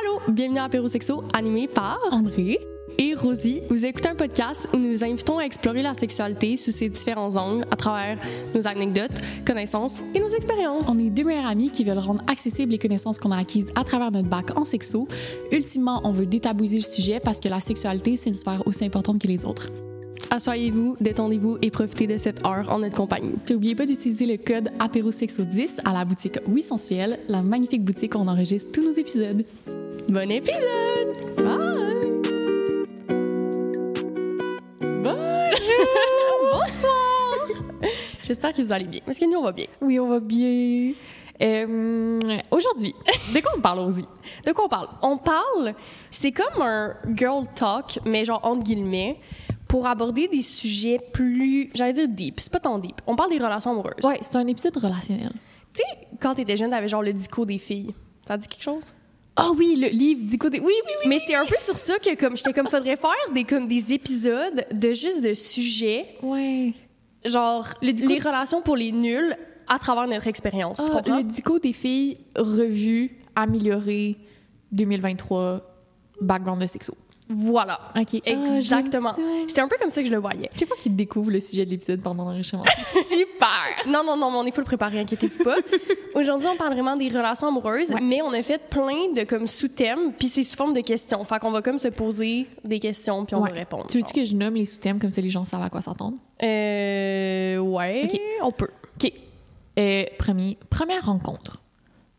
Allô, bienvenue à Apéro Sexo, animé par André et Rosie. Vous écoutez un podcast où nous vous invitons à explorer la sexualité sous ses différents angles à travers nos anecdotes, connaissances et nos expériences. On est deux meilleurs amis qui veulent rendre accessibles les connaissances qu'on a acquises à travers notre bac en sexo. Ultimement, on veut détabouiser le sujet parce que la sexualité, c'est une sphère aussi importante que les autres. Assoyez-vous, détendez-vous et profitez de cette heure en notre compagnie. Puis n'oubliez pas d'utiliser le code APEROSEXO10 à la boutique Oui Sensuel, la magnifique boutique où on enregistre tous nos épisodes. Bon épisode! Bye! Bonsoir! J'espère que vous allez bien, parce que nous, on va bien? Oui, on va bien. Euh, Aujourd'hui, de quoi on parle, Rosie? De quoi on parle? On parle, c'est comme un girl talk, mais genre entre guillemets, pour aborder des sujets plus, j'allais dire deep, c'est pas tant deep. On parle des relations amoureuses. Ouais, c'est un épisode relationnel. Tu sais, quand t'étais jeune, t'avais genre le discours des filles. Ça dit quelque chose? Ah oui, le livre du côté. Oui, oui, oui. Mais c'est un peu sur ça que comme j'étais comme faudrait faire des comme des épisodes de juste de sujets Ouais. genre Le dico- les relations pour les nuls à travers notre expérience. Ah, le dico des filles revu, amélioré, 2023, background de sexo. Voilà. OK. Exactement. C'est un peu comme ça que je le voyais. Je sais pas qui découvre le sujet de l'épisode pendant l'enregistrement. Super! Non, non, non, mais on est full préparé, inquiétez-vous pas. Aujourd'hui, on parle vraiment des relations amoureuses, Ouais. mais on a fait plein de comme sous-thèmes, puis c'est sous forme de questions. Fait qu'on va comme se poser des questions, puis on Ouais. va répondre. tu veux-tu que je nomme les sous-thèmes comme ça les gens savent à quoi s'attendre? Euh. Ouais. Ok. On peut. OK. Euh, premier, première rencontre.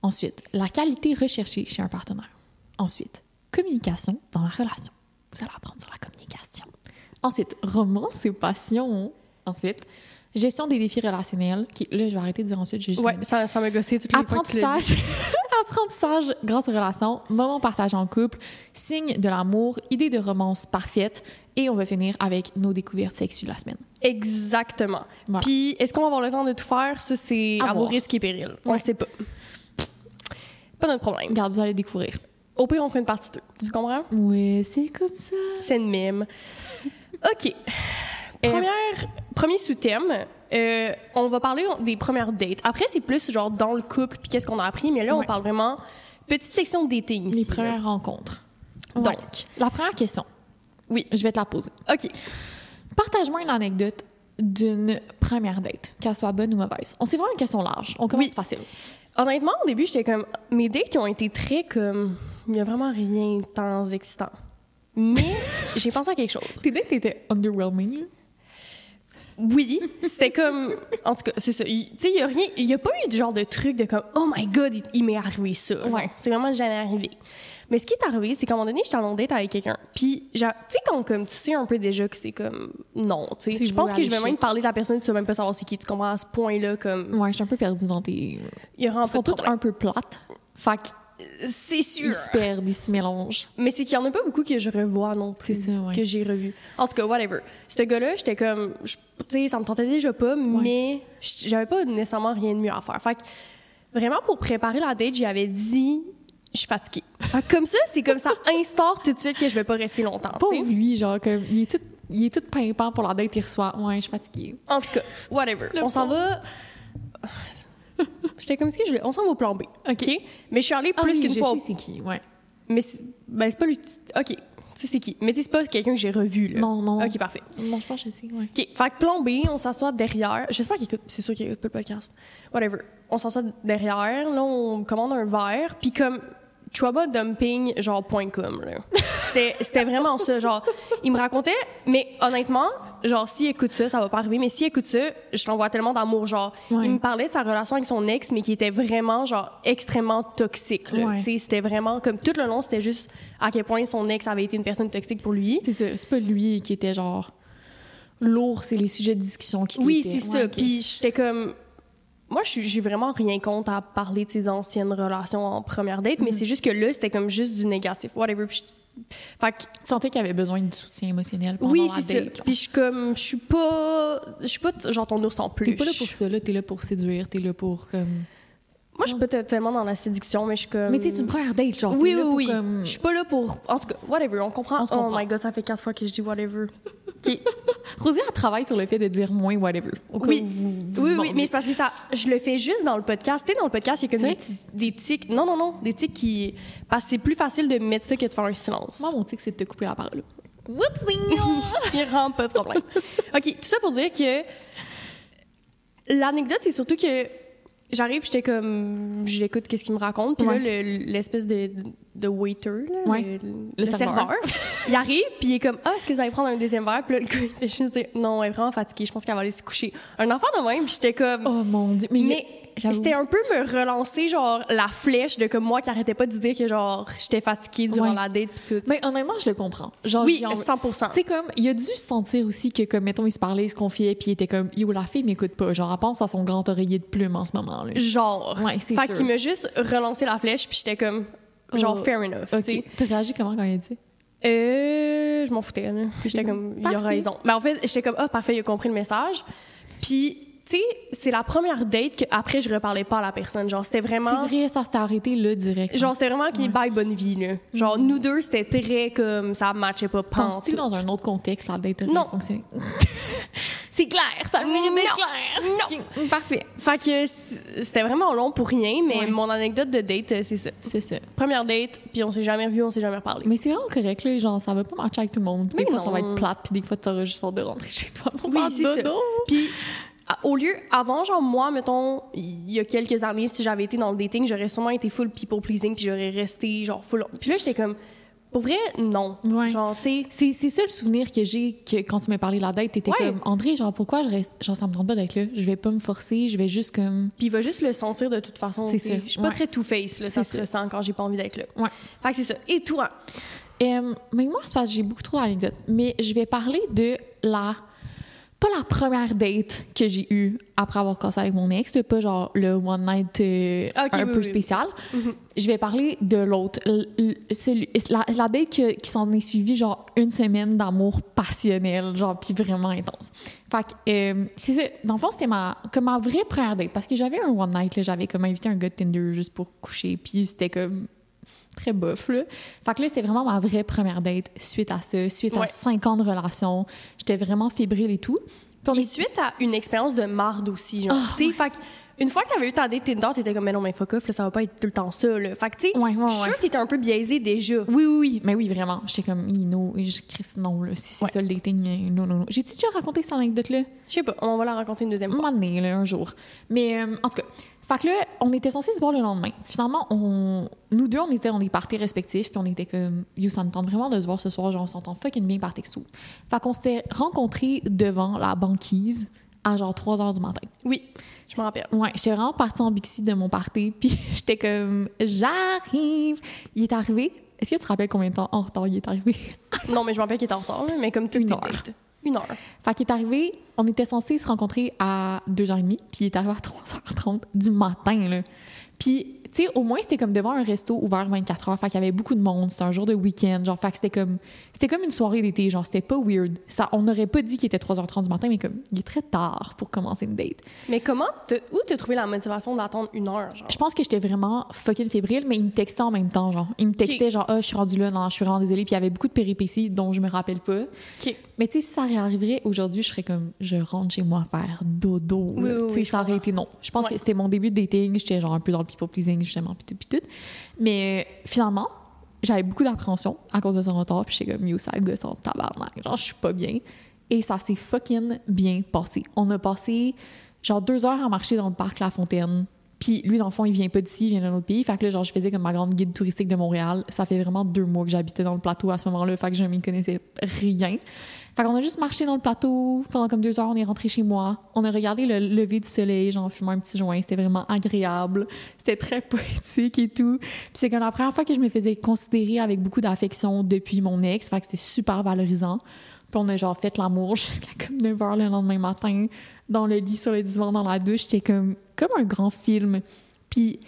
Ensuite, la qualité recherchée chez un partenaire. Ensuite, communication dans la relation. Vous allez apprendre sur la communication. Ensuite, romance et passion. Ensuite, gestion des défis relationnels. Qui, là, je vais arrêter de dire ensuite. juste Ouais, ça, ça m'a gossé toutes les. Apprentissage. Apprentissage grâce aux relations, moments partagés en couple, signes de l'amour, idée de romance parfaite. Et on va finir avec nos découvertes sexuelles de la semaine. Exactement. Voilà. Puis, est-ce qu'on va avoir le temps de tout faire? Ça, c'est À à, vos risques et périls. On Ouais. le sait pas. Pas notre problème. Regarde, vous allez découvrir. Au pire, on fera une partie 2. Tu comprends? Oui, c'est comme ça. C'est une mime. OK. Première, premier sous-thème, euh, on va parler des premières dates. Après, c'est plus genre dans le couple, puis qu'est-ce qu'on a appris, mais là, on Ouais. parle vraiment petite section de dating ici. Les là. premières rencontres. Donc, la première question. Oui. Je vais te la poser. OK. Partage-moi une anecdote d'une première date, qu'elle soit bonne ou mauvaise. On sait vraiment une question large. On commence Oui. facile. Honnêtement, au début, j'étais comme... Mes dates, ils ont été très comme... Il n'y a vraiment rien de tant excitant. Mais j'ai pensé à quelque chose. Tes dates étaient underwhelming. là? Oui, c'était comme. En tout cas, c'est ça. Tu sais, il n'y a rien. Il n'y a pas eu du genre de truc de comme, oh my god, il, il m'est arrivé ça. Ouais. C'est vraiment jamais arrivé. Mais ce qui est arrivé, c'est qu'à un moment donné, j'étais en date avec quelqu'un. Puis, tu sais, quand comme, tu sais un peu déjà que c'est comme, non, tu sais. Je pense que je vais même parler de la personne, tu vas même pas savoir c'est qui. Tu comprends à ce point-là, comme, Ouais, je suis un peu perdue dans tes. Ils sont toutes un peu plates. Fait C'est sûr. se perdent, ils se mélangent. Mais c'est qu'il y en a pas beaucoup que je revois non plus. C'est ça, ouais. Que j'ai revu. En tout cas, whatever. Ce gars-là, j'étais comme. Tu sais, ça me tentait déjà pas, mais j- j'avais pas nécessairement rien de mieux à faire. Fait que, vraiment, pour préparer la date, j'avais dit. Je suis fatiguée. Fait que comme ça, c'est comme ça instaure tout de suite que je vais pas rester longtemps. Pauvre lui, genre, comme, il est tout, il est tout pimpant pour la date, il reçoit. Ouais, je suis fatiguée. En tout cas, whatever. Le on s'en va. J'étais comme que je. On s'en va au plan B. OK? Mais je suis allée Ah plus oui, qu'une je fois. au- sais c'est qui, ouais. Mais c'est ben, c'est pas lui. OK. Tu sais, c'est qui? Mais tu c'est pas quelqu'un que j'ai revu, là. Non, non. OK, parfait. Non, je pense que je sais, ouais. OK. Fait que plan B, on s'assoit derrière. J'espère qu'il écoute. C'est sûr qu'il écoute pas le podcast. Whatever. On s'assoit derrière. Là, on commande un verre. Puis comme dumping genre point .com, là. C'était c'était vraiment ça. Genre, il me racontait... Mais honnêtement, genre, s'il écoute ça, ça va pas arriver. Mais s'il écoute ça, je t'envoie tellement d'amour. Genre, Ouais. il me parlait de sa relation avec son ex, mais qui était vraiment, genre, extrêmement toxique, là. Ouais. Tu sais, c'était vraiment... Comme tout le long, c'était juste à quel point son ex avait été une personne toxique pour lui. C'est ça, c'est pas lui qui était genre lourd, c'est les sujets de discussion qui Oui, l'étaient. c'est Ouais, ça. ok. Puis j'étais comme. Moi, j'ai vraiment rien contre à parler de ses anciennes relations en première date, Mhm. mais c'est juste que là, c'était comme juste du négatif. Whatever. Puis je- Fait que, Tu sentais qu'il avait besoin de soutien émotionnel pendant oui, la c'est ça. date. genre. Puis je suis comme. Je suis pas. Je suis pas genre ton ours en T'es plus. pas là pour ça, là, t'es là pour séduire, t'es là pour comme... Moi, je suis pas t- tellement dans la séduction, mais je suis comme. Mais tu sais, c'est une première date, genre, Oui, t'es oui, oui. comme... Je suis pas là pour. En tout cas, whatever, on comprend. On Oh comprend. my god, ça fait quatre fois que je dis whatever. OK. Rosie, elle travaille sur le fait de dire moins whatever. Au Oui. où vous- vous Oui, oui, mais c'est parce que ça, je le fais juste dans le podcast. Tu sais, dans le podcast, il y a comme des tics. Non, non, non, des tics qui. Parce que c'est plus facile de mettre ça que de faire un silence. Moi, mon tic, c'est de te couper la parole. Whoopsie! Il rend pas de problème. OK, tout ça pour dire que l'anecdote, c'est surtout que j'arrive, j'étais comme. J'écoute qu'est-ce qu'il me raconte. Puis Ouais. là, le- l'espèce de, de waiter, là, Ouais. le, Le le serveur. serveur, il arrive, puis il est comme Ah, est-ce que vous allez prendre un deuxième verre? Puis là, le gars, il fait juste dire Non, elle est vraiment fatiguée, je pense qu'elle va aller se coucher. Un enfant de même, puis j'étais comme. Oh mon Dieu. Mais. C'était un peu me relancer, genre, la flèche de comme moi qui arrêtais pas de dire que, genre, j'étais fatiguée durant Ouais. la date, puis tout. Mais honnêtement, je le comprends. Genre, oui, envie- 100 Tu sais, comme, il a dû se sentir aussi que, comme, mettons, il se parlait, il se confiait, puis il était comme, yo, la fille m'écoute pas. Genre, elle pense à son grand oreiller de plume en ce moment, là. Genre. Ouais, c'est Fait sûr. qu'il m'a juste relancé la flèche, puis j'étais comme, genre, Oh, fair enough. Ok. T'as réagi comment quand il a dit? Euh, je m'en foutais, là. Puis j'étais comme, il a raison. Mais en fait, j'étais comme, ah, parfait, il a compris le message. Puis, tu sais, c'est la première date qu'après, je reparlais pas à la personne. Genre, c'était vraiment. C'est vrai, ça s'était arrêté là, direct. Genre, c'était vraiment qui Ouais. bye bonne vie, là. Genre, nous deux, c'était très comme, ça matchait pas. Penses-tu que dans un autre contexte, la date aurait Non. fonctionné? c'est clair, ça mérite d'être Non. clair. Ok, Parfait. Fait que c'était vraiment long pour rien, mais Ouais. mon anecdote de date, euh, c'est ça. C'est ça. Première date, puis on s'est jamais revu, on s'est jamais reparlé. Mais c'est vraiment correct, là. Genre, ça va pas marcher avec tout le monde. Mais Des fois, ça va non. être plate, puis des fois, t'auras juste hâte de rentrer chez toi pour Oui, faire dodo. Puis, au lieu, avant, genre, moi, mettons, il y a quelques années, si j'avais été dans le dating, j'aurais sûrement été full people pleasing, puis j'aurais resté, genre, full. Puis là, j'étais comme, pour vrai, non. Ouais. Genre, tu sais, C'est, ça le souvenir que j'ai que quand tu m'as parlé de la date, t'étais Ouais. comme André, genre pourquoi je reste, genre ça me tente pas d'être là, je vais pas me forcer, je vais juste comme. puis il va juste le sentir de toute façon. C'est ça. Je suis pas Ouais. très two-face, là, ça se ressent quand j'ai pas envie d'être là. Ouais. Fait que c'est ça. Et toi? Euh, mais moi, c'est parce que j'ai beaucoup trop d'anecdotes. Mais je vais parler de la. Pas la première date que j'ai eue après avoir cassé avec mon ex, pas genre le one night euh, Ok, un oui, peu oui. spécial. Mhm. Je vais parler de l'autre. La, la date que- qui s'en est suivie, genre une semaine d'amour passionnel, genre, puis vraiment intense. Fait que, euh, c'est ça. Dans le fond, c'était ma, comme ma vraie première date. Parce que j'avais un one night, j'avais comme invité un gars de Tinder juste pour coucher, puis c'était comme très bof, là. Fait que là, c'était vraiment ma vraie première date suite à ça, suite à cinq ans de relation. J'étais vraiment fébrile et tout. Puis on Et est- suite à une expérience de marde aussi, genre. Ah, tu sais, fait que une fois que t'avais eu ta date Tinder, t'étais comme, mais non, mais fuck off, là, ça va pas être tout le temps ça, là. Fait que, tu sais, Ouais, je suis sûre que t'étais un peu biaisé déjà. Oui, oui, oui. Mais oui, vraiment. J'étais comme, no, je Chris, non, là. Si c'est ça le dating, euh, non, non, non. J'ai-tu déjà raconté cette anecdote-là? Je sais pas, on va la raconter une deuxième Un fois. moment donné, là, un jour. Mais euh, en tout cas, fait que là, on était censés se voir le lendemain. Finalement, on... nous deux, on était dans des parties respectifs, puis on était comme, yo, ça me tente vraiment de se voir ce soir, genre, on s'entend fucking bien par texto. Fait qu'on s'était rencontrés devant la banquise à genre 3 heures du matin. Oui, je me rappelle. Ouais, j'étais vraiment partie en Bixi de mon party, puis j'étais comme, j'arrive. Il est arrivé. Est-ce que tu te rappelles combien de temps en retard il est arrivé? Non, mais je me rappelle qu'il était en retard, mais comme tout Une tes heure. dates. Une heure. Fait qu'il est arrivé, on était censé se rencontrer à 2h30, puis il est arrivé à 3h30 du matin, là. Puis, tu sais, au moins, c'était comme devant un resto ouvert 24 heures, fait qu'il y avait beaucoup de monde, c'était un jour de week-end, genre, fait que c'était comme, c'était comme une soirée d'été, genre, c'était pas weird. Ça, on n'aurait pas dit qu'il était 3h30 du matin, mais comme, il est très tard pour commencer une date. Mais comment, où t'as trouvé la motivation d'attendre une heure, genre? Je pense que j'étais vraiment fucking fébrile, mais il me textait en même temps, genre. Il me textait, genre, ah, je suis rendu là, non, je suis vraiment désolée, puis il y avait beaucoup de péripéties dont je me rappelle pas. OK. Mais tu sais, si ça réarriverait aujourd'hui, je serais comme, je rentre chez moi faire dodo. Oui, tu sais, ça aurait été non. Je pense Ouais. que c'était mon début de dating. J'étais genre un peu dans le people pleasing, justement, puis tout. Mais euh, finalement, j'avais beaucoup d'appréhension à cause de son retard, puis j'étais comme, yo, ça gosse en tabarnak. Genre, je suis pas bien. Et ça s'est fucking bien passé. On a passé genre deux heures à marcher dans le parc La Fontaine. Puis lui, dans le fond, il vient pas d'ici, il vient d'un autre pays. Fait que là, genre, je faisais comme ma grande guide touristique de Montréal. Ça fait vraiment deux mois que j'habitais dans le plateau à ce moment-là. Fait que je m'y connaissais rien. Fait qu'on a juste marché dans le plateau pendant comme deux heures. On est rentré chez moi. On a regardé le lever du soleil, genre, fumé un petit joint. C'était vraiment agréable. C'était très poétique et tout. Puis c'est comme la première fois que je me faisais considérer avec beaucoup d'affection depuis mon ex. Fait que c'était super valorisant. Puis on a genre fait l'amour jusqu'à comme 9 heures le lendemain matin dans le lit sur le divan dans la douche. C'était comme, comme un grand film. Puis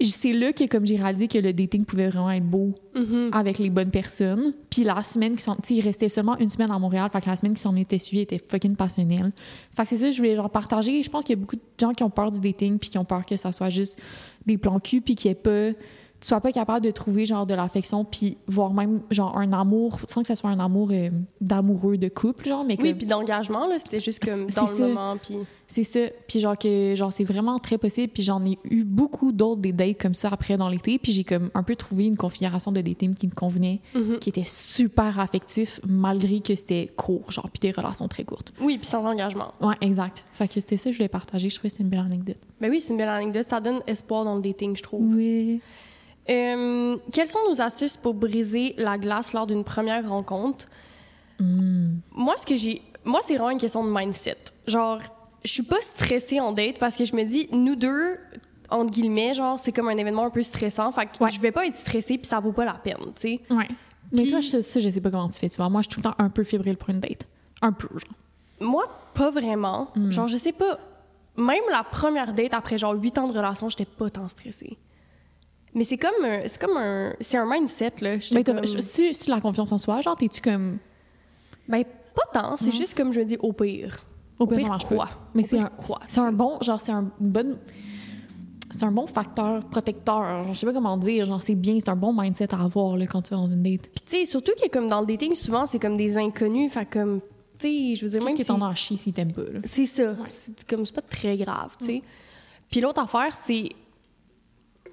c'est là que comme j'ai réalisé que le dating pouvait vraiment être beau Mhm. avec les bonnes personnes. Puis la semaine qui s'en... Tu il restait seulement une semaine à Montréal, fait que la semaine qui s'en était suivie était fucking passionnelle. Fait que c'est ça, je voulais genre partager. Je pense qu'il y a beaucoup de gens qui ont peur du dating puis qui ont peur que ça soit juste des plans cul puis qu'il n'y ait pas tu sois pas capable de trouver genre de l'affection puis voire même genre un amour sans que ce soit un amour euh, d'amoureux de couple genre mais que Oui, puis d'engagement, là, c'était juste comme dans le ça. moment, puis... c'est ça puis genre que genre c'est vraiment très possible puis j'en ai eu beaucoup d'autres des dates comme ça après dans l'été puis j'ai comme un peu trouvé une configuration de dating qui me convenait Mhm. qui était super affectif malgré que c'était court genre puis des relations très courtes Oui, puis sans engagement. ouais exact fait que c'était ça que je voulais partager je trouvais que c'était une belle anecdote Ben oui, c'est une belle anecdote. Ça donne espoir dans le dating, je trouve. oui Euh, quelles sont nos astuces pour briser la glace lors d'une première rencontre? Hmm. Moi, ce que j'ai. Moi, c'est vraiment une question de mindset. Genre, je suis pas stressée en date parce que je me dis, nous deux, entre guillemets, genre, c'est comme un événement un peu stressant. Fait que Ouais. je vais pas être stressée puis ça vaut pas la peine, tu sais. ouais mais toi je, ça je sais pas comment tu fais tu vois moi je suis tout le temps un peu fébrile pour une date un peu genre Moi, pas vraiment. Hmm. Genre, je sais pas. Même la première date, après genre 8 ans de relation, j'étais pas tant stressée. Mais c'est comme, un- c'est comme un, c'est un mindset là. Mais comme- tu tu la confiance en soi? Genre t'es-tu comme Ben pas tant. C'est juste comme je me dis au pire. Au Au pire, quoi? Mais c'est un, quoi, c'est un bon, genre, c'est un bonne, c'est un bon facteur protecteur. Genre, je sais pas comment dire. Genre, c'est bien, c'est un bon mindset à avoir là, quand tu es dans une date. Puis tu sais, surtout que comme dans le dating, souvent c'est comme des inconnus. Fait comme, tu sais, je veux dire Qu'est-ce même que si- t'en as à chier s'ils t'aiment pas, là? C'est ça. C'est comme c'est pas très grave, tu sais. Puis l'autre affaire, c'est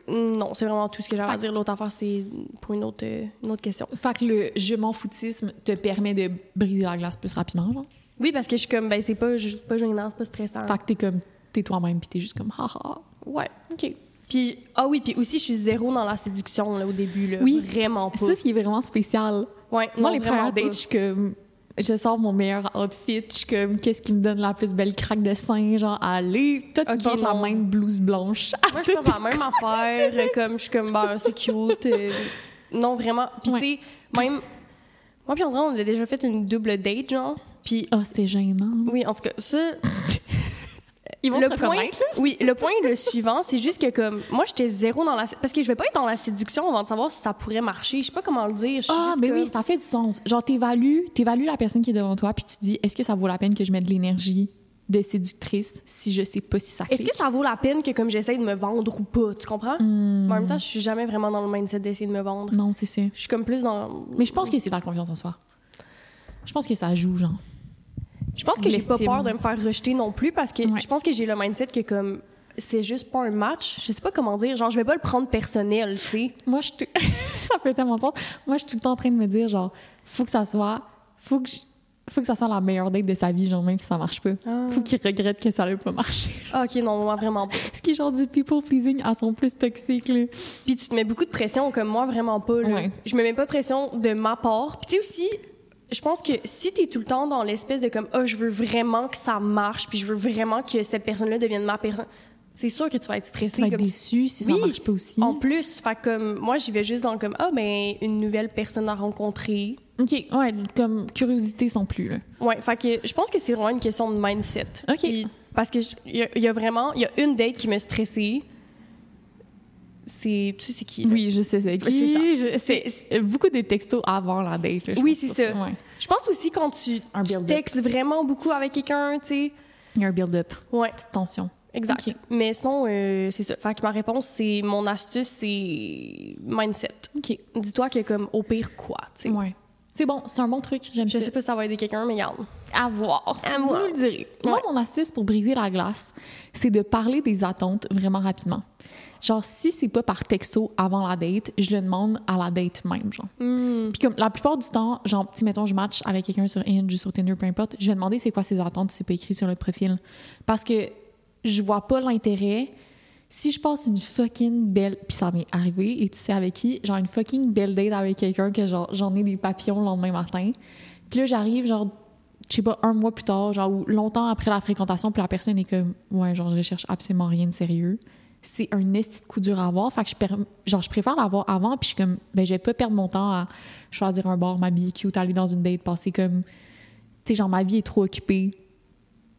non, c'est vraiment tout ce que j'avais à dire. L'autre affaire, c'est pour une autre, euh, une autre question. Fait que le je m'en foutisme te permet de briser la glace plus rapidement, genre? Oui, parce que je suis comme, ben c'est pas, je- pas gênant, c'est pas stressant. Fait que t'es comme, t'es toi-même, puis t'es juste comme, haha. Ouais, ok. Puis, ah oui, puis aussi, je suis zéro dans la séduction là, au début, là. Oui. Vraiment pas. Ça, ce qui est vraiment spécial. ouais, Moi, non, les premières dates, je suis comme, je sors mon meilleur outfit, je suis comme, qu'est-ce qui me donne la plus belle craque de sein, genre, allez. Toi, tu Ok, portes la même blouse blanche. Moi, je fais la même affaire, comme je suis comme, ben, c'est cute. euh, non, vraiment. Puis, Ouais. tu sais, même. Moi, puis André, on a déjà fait une double date, genre. Puis, Ah, c'était gênant. oui, en tout cas, ça. Ils vont le se point, oui, le point le suivant, c'est juste que comme moi j'étais zéro dans la parce que je vais pas être dans la séduction avant de savoir si ça pourrait marcher. Je sais pas comment le dire. Ah, juste mais comme- oui, ça fait du sens. Genre, t'évalues, t'évalues la personne qui est devant toi, puis tu te dis, est-ce que ça vaut la peine que je mette de l'énergie de séductrice si je sais pas si ça Est-ce que ça vaut la peine que comme j'essaie de me vendre ou pas, tu comprends? Hmm. Mais En même temps, je suis jamais vraiment dans le mindset d'essayer de me vendre. Non, c'est ça. Je suis comme plus dans. Mais je pense que c'est la confiance en soi. Je pense que ça joue, genre. Je pense que j'ai pas peur de me faire rejeter non plus parce que Ouais. je pense que j'ai le mindset que comme c'est juste pas un match. Je sais pas comment dire. Genre, je vais pas le prendre personnel, tu sais. Moi, je ça fait tellement de sens. Moi, je suis tout le temps en train de me dire, genre, faut que ça soit... Faut que, je- faut que ça soit la meilleure date de sa vie, genre, même si ça marche pas. Ah. Faut qu'il regrette que ça n'a pas marché. Ah, ok, non, moi vraiment pas. Ce qui est genre du people-pleasing à son plus toxique, là. Puis tu te mets beaucoup de pression, comme moi, vraiment pas. Là. Ouais. Je me mets pas de pression de ma part. Puis tu sais aussi, je pense que si t'es tout le temps dans l'espèce de comme, ah, je veux vraiment que ça marche, puis je veux vraiment que cette personne-là devienne ma personne, c'est sûr que tu vas être stressé. Tu vas être comme déçu si Oui. ça marche pas aussi. En plus, fait comme, moi, j'y vais juste dans le comme, ah, ben, une nouvelle personne à rencontrer. OK, ouais, comme curiosité sans plus, là. Ouais, fait que je pense que c'est vraiment une question de mindset. OK. Parce que il y, y a vraiment, il y a une date qui m'a stressée. C'est, tu sais, c'est qui? là? Oui, je sais c'est qui. C'est ça. Je- C'est c'est beaucoup des textos avant la date, là, je Oui, c'est ça. Ouais. Je pense aussi quand tu, Un tu textes vraiment beaucoup avec quelqu'un, tu sais. Il y a un build-up, Ouais, petite tension. exact. Mais sinon, euh, c'est ça. Fait que ma réponse, c'est mon astuce, c'est mindset. OK, Dis-toi que comme au pire quoi, tu sais. ouais. C'est bon, c'est un bon truc, j'aime Je ça. sais pas si ça va aider quelqu'un, mais regarde. À voir. À Vous le direz. Moi, mon astuce pour briser la glace, c'est de parler des attentes vraiment rapidement. Genre, si c'est pas par texto avant la date, je le demande à la date même, genre. Hmm. Puis comme la plupart du temps, genre, si mettons, je match avec quelqu'un sur Hinge ou sur Tinder, peu importe, je vais demander c'est quoi ses attentes si c'est pas écrit sur le profil. Parce que je vois pas l'intérêt. Si je passe une fucking belle... Puis ça m'est arrivé, et tu sais avec qui? Genre une fucking belle date avec quelqu'un que genre, j'en ai des papillons le lendemain matin. Puis là, j'arrive, genre, je sais pas, un mois plus tard, genre, ou longtemps après la fréquentation, puis la personne est comme, ouais, genre, je cherche absolument rien de sérieux. C'est un esti de coup dur à avoir. Fait que je, per- genre, je préfère l'avoir avant, puis je suis comme, ben, je vais pas perdre mon temps à choisir un bar, m'habiller cute, aller dans une date, passer comme, tu sais, genre, ma vie est trop occupée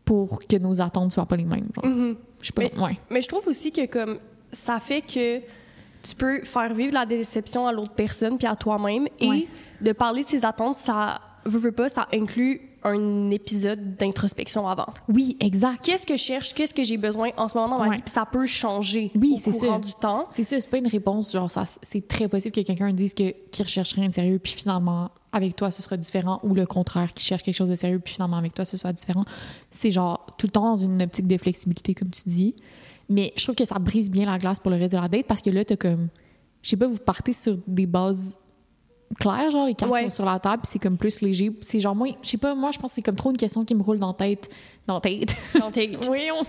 pour que nos attentes soient pas les mêmes. Genre. Mhm. Je sais pas, Mais- ouais. Mais je trouve aussi que comme ça fait que tu peux faire vivre la déception à l'autre personne puis à toi-même et Ouais. de parler de ses attentes, ça veut, veut pas, ça inclut un épisode d'introspection avant. Oui, exact. Qu'est-ce que je cherche? Qu'est-ce que j'ai besoin en ce moment dans ma vie? Puis ça peut changer Oui, au c'est courant ça. du temps. C'est ça, c'est pas une réponse, genre, ça, c'est très possible que quelqu'un dise que, qu'il recherche rien de sérieux, puis finalement, avec toi, ce sera différent, ou le contraire, qu'il cherche quelque chose de sérieux, puis finalement, avec toi, ce soit différent. C'est genre, tout le temps dans une optique de flexibilité, comme tu dis. Mais je trouve que ça brise bien la glace pour le reste de la date, parce que là, t'as comme, je sais pas, vous partez sur des bases claires, genre, les cartes Ouais. sont sur la table, puis c'est comme plus léger. C'est genre, moi, je sais pas, moi, je pense que c'est comme trop une question qui me roule dans la tête. Dans la tête. Dans tes- oui, on-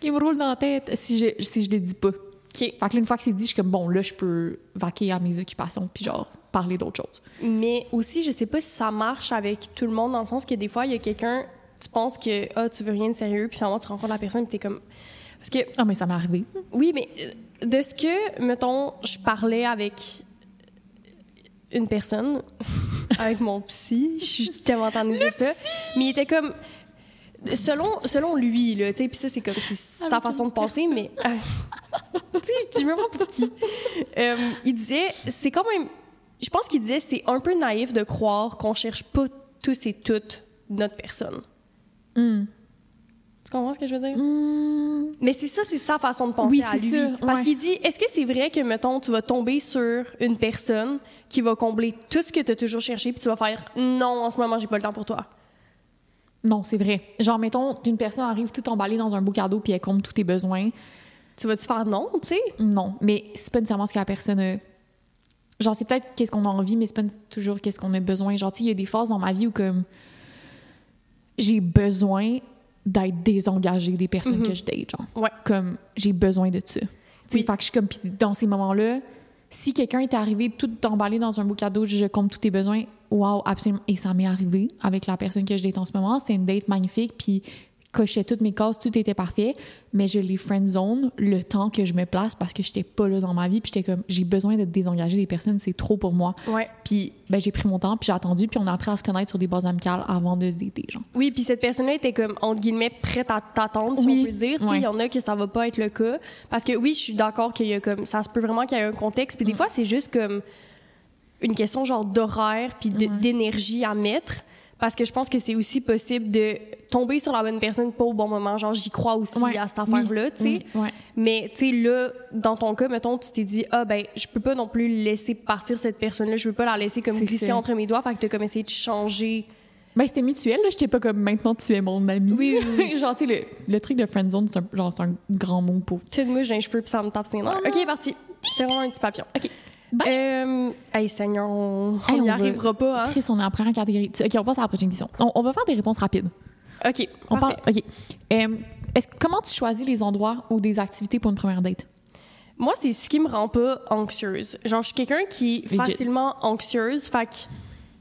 qui me roule dans la tête si je, si je le dis pas. OK. Fait que là, une fois que c'est dit, je suis comme, bon, là, je peux vaquer à mes occupations, puis genre, parler d'autre chose. Mais aussi, je sais pas si ça marche avec tout le monde, dans le sens que des fois, il y a quelqu'un, tu penses que ah, tu veux rien de sérieux, puis finalement, tu rencontres la personne, puis t'es comme. Parce que, Ah, mais ça m'est arrivé. oui, mais euh, de ce que, mettons, je parlais avec une personne, avec mon psy, je suis tellement tannée de dire ça, mais il était comme. Selon, selon lui, là, tu sais, puis ça, c'est comme c'est sa façon de penser, mais. euh, tu sais, je sais même pas pour qui. Euh, il disait, c'est quand même. Je pense qu'il disait, c'est un peu naïf de croire qu'on cherche pas tous et toutes notre personne. Hmm. Tu comprends ce que je veux dire? Hmm. Mais c'est ça, c'est sa façon de penser Oui, à c'est lui. ça, Parce ouais. qu'il dit, est-ce que c'est vrai que, mettons, tu vas tomber sur une personne qui va combler tout ce que tu as toujours cherché, puis tu vas faire, non, en ce moment, j'ai pas le temps pour toi? Non, c'est vrai. Genre, mettons, une personne arrive tout emballée dans un beau cadeau, puis elle comble tous tes besoins. Tu vas-tu faire non, tu sais? Non, mais c'est pas nécessairement ce que la personne a. Genre, c'est peut-être qu'est-ce qu'on a envie, mais c'est pas toujours qu'est-ce qu'on a besoin. Genre, tu sais, il y a des phases dans ma vie où, comme, j'ai besoin d'être désengagée des personnes que je date, genre. Ouais. Comme, j'ai besoin de ça. Tu sais, Oui. fait que je suis comme, puis dans ces moments-là, si quelqu'un était arrivé tout emballé dans un beau cadeau, je compte tous tes besoins, wow, absolument. Et ça m'est arrivé avec la personne que je date en ce moment. C'était une date magnifique, puis cochait toutes mes cases, tout était parfait, mais je les friend zone le temps que je me place parce que j'étais pas là dans ma vie, puis j'étais comme, j'ai besoin d'être désengagée des personnes, c'est trop pour moi. Ouais. Puis, ben, j'ai pris mon temps, puis j'ai attendu, puis on a appris à se connaître sur des bases amicales avant de se dater, genre. Oui, puis cette personne-là était comme, entre guillemets, prête à t'attendre, si Oui. on peut dire. Il Ouais. y en a que ça va pas être le cas. Parce que oui, je suis d'accord qu'il y a comme, ça se peut vraiment qu'il y ait un contexte. Puis des fois, c'est juste comme une question genre d'horaire puis de- d'énergie à mettre. Parce que je pense que c'est aussi possible de tomber sur la bonne personne pas au bon moment. Genre, j'y crois aussi Ouais. à cette affaire-là, tu sais. Oui, ouais. Mais, tu sais, là, dans ton cas, mettons, tu t'es dit, ah, ben, je peux pas non plus laisser partir cette personne-là. Je veux pas la laisser comme glisser ça. entre mes doigts. Fait que t'as comme essayé de changer. Ben, c'était mutuel, là. J'étais pas comme maintenant tu es mon ami. Oui, oui, genre, tu sais, le, le truc de friendzone, c'est un, genre, c'est un grand mot pour. Tu de mouche dans les cheveux puis ça me tape ses nerfs. Oh OK, parti. C'est vraiment un petit papillon. OK. Bye. Euh, hey, Seigneur, on n'y arrivera pas, hein? Chris, on est en première catégorie. OK, on passe à la prochaine question. On, on va faire des réponses rapides. OK, On parle. OK. Euh, est-ce, comment tu choisis les endroits ou des activités pour une première date? Moi, c'est ce qui me rend pas anxieuse. Genre, je suis quelqu'un qui est facilement anxieuse. Fait que,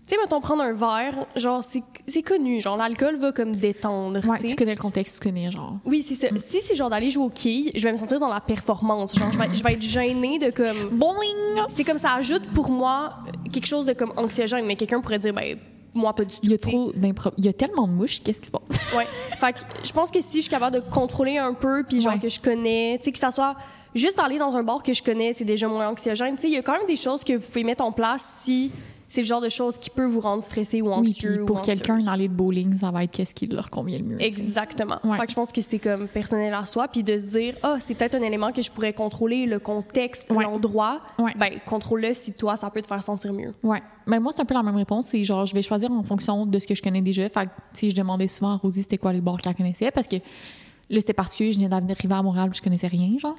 tu sais, mettons, prendre un verre, genre, c'est connu. Genre, l'alcool va comme détendre, Ouais, tu connais le contexte, tu connais, genre. Oui, c'est ça. Si c'est genre d'aller jouer au quilles, je vais me sentir dans la performance. Genre, je vais, je vais être gênée de comme... Bowling! C'est comme ça ajoute pour moi quelque chose de comme anxiogène, mais quelqu'un pourrait dire, ben, moi, pas du tout. Il y a trop. Il y a tellement de mouches, qu'est-ce qui se passe? Ouais. Fait que je pense que si je suis capable de contrôler un peu, puis genre Ouais. que je connais, tu sais, que ça soit juste aller dans un bar que je connais, c'est déjà moins anxiogène. Tu sais, il y a quand même des choses que vous pouvez mettre en place si c'est le genre de choses qui peut vous rendre stressé ou Oui, anxieux. puis ou pour quelqu'un, allée de bowling, ça va être qu'est-ce qui leur convient le mieux. Exactement. Ouais. Fait que je pense que c'est comme personnel à soi, puis de se dire, ah, c'est peut-être un élément que je pourrais contrôler, le contexte, Ouais. l'endroit. Ouais. Ben, contrôle-le si toi, ça peut te faire sentir mieux. Ouais. Mais moi, c'est un peu la même réponse. C'est genre, je vais choisir en fonction de ce que je connais déjà. Fait que, sais, je demandais souvent à Rosie c'était quoi les bars qu'elle connaissait parce que là, c'était particulier. Je venais d'arriver à Montréal puis je connaissais rien, genre.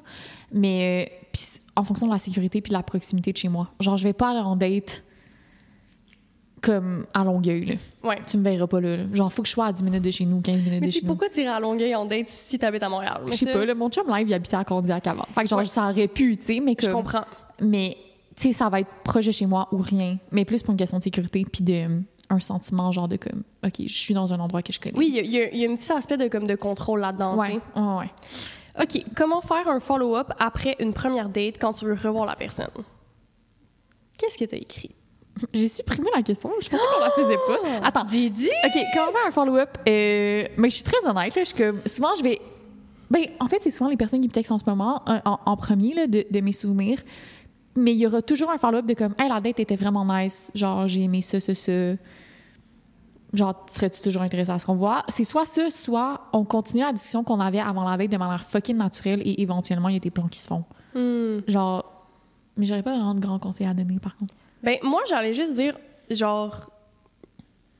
Mais, euh, puis en fonction de la sécurité puis de la proximité de chez moi. Genre, je vais pas aller en date comme à Longueuil, là. Ouais. Tu me verras pas là. là. Genre, faut que je sois à 10 minutes de chez nous, 15 minutes Mais de tu chez nous. pourquoi tirer à Longueuil en date si t'habites à Montréal? Je sais pas, mon chum live, il habitait à Condiac avant. Fait que genre, Ouais. ça aurait pu, tu sais, mais Je comme- comprends. mais tu sais ça va être proche de chez moi ou rien mais plus pour une question de sécurité puis de euh, un sentiment genre de comme ok je suis dans un endroit que je connais Oui, il y a- y, y un petit aspect de, comme, de contrôle là-dedans. tu ouais. OK. Comment faire un follow-up après une première date quand tu veux revoir la personne? Qu'est-ce que tu as écrit? j'ai supprimé la question je pensais qu'on la faisait pas attends Didi? ok comment faire un follow-up euh, mais je suis très honnête là je suis comme souvent je vais ben en fait c'est souvent les personnes qui me textent en ce moment en, en premier là, de, de mes souvenirs mais il y aura toujours un follow-up de comme hey la date était vraiment nice genre j'ai aimé ça ça ça genre, serais-tu toujours intéressé à ce qu'on voit? C'est soit ça, soit on continue la discussion qu'on avait avant la date de manière fucking naturelle et éventuellement, il y a des plans qui se font. Hmm. Genre, mais j'aurais pas vraiment de grands conseils à donner, par contre. Ben, moi, j'allais juste dire, genre,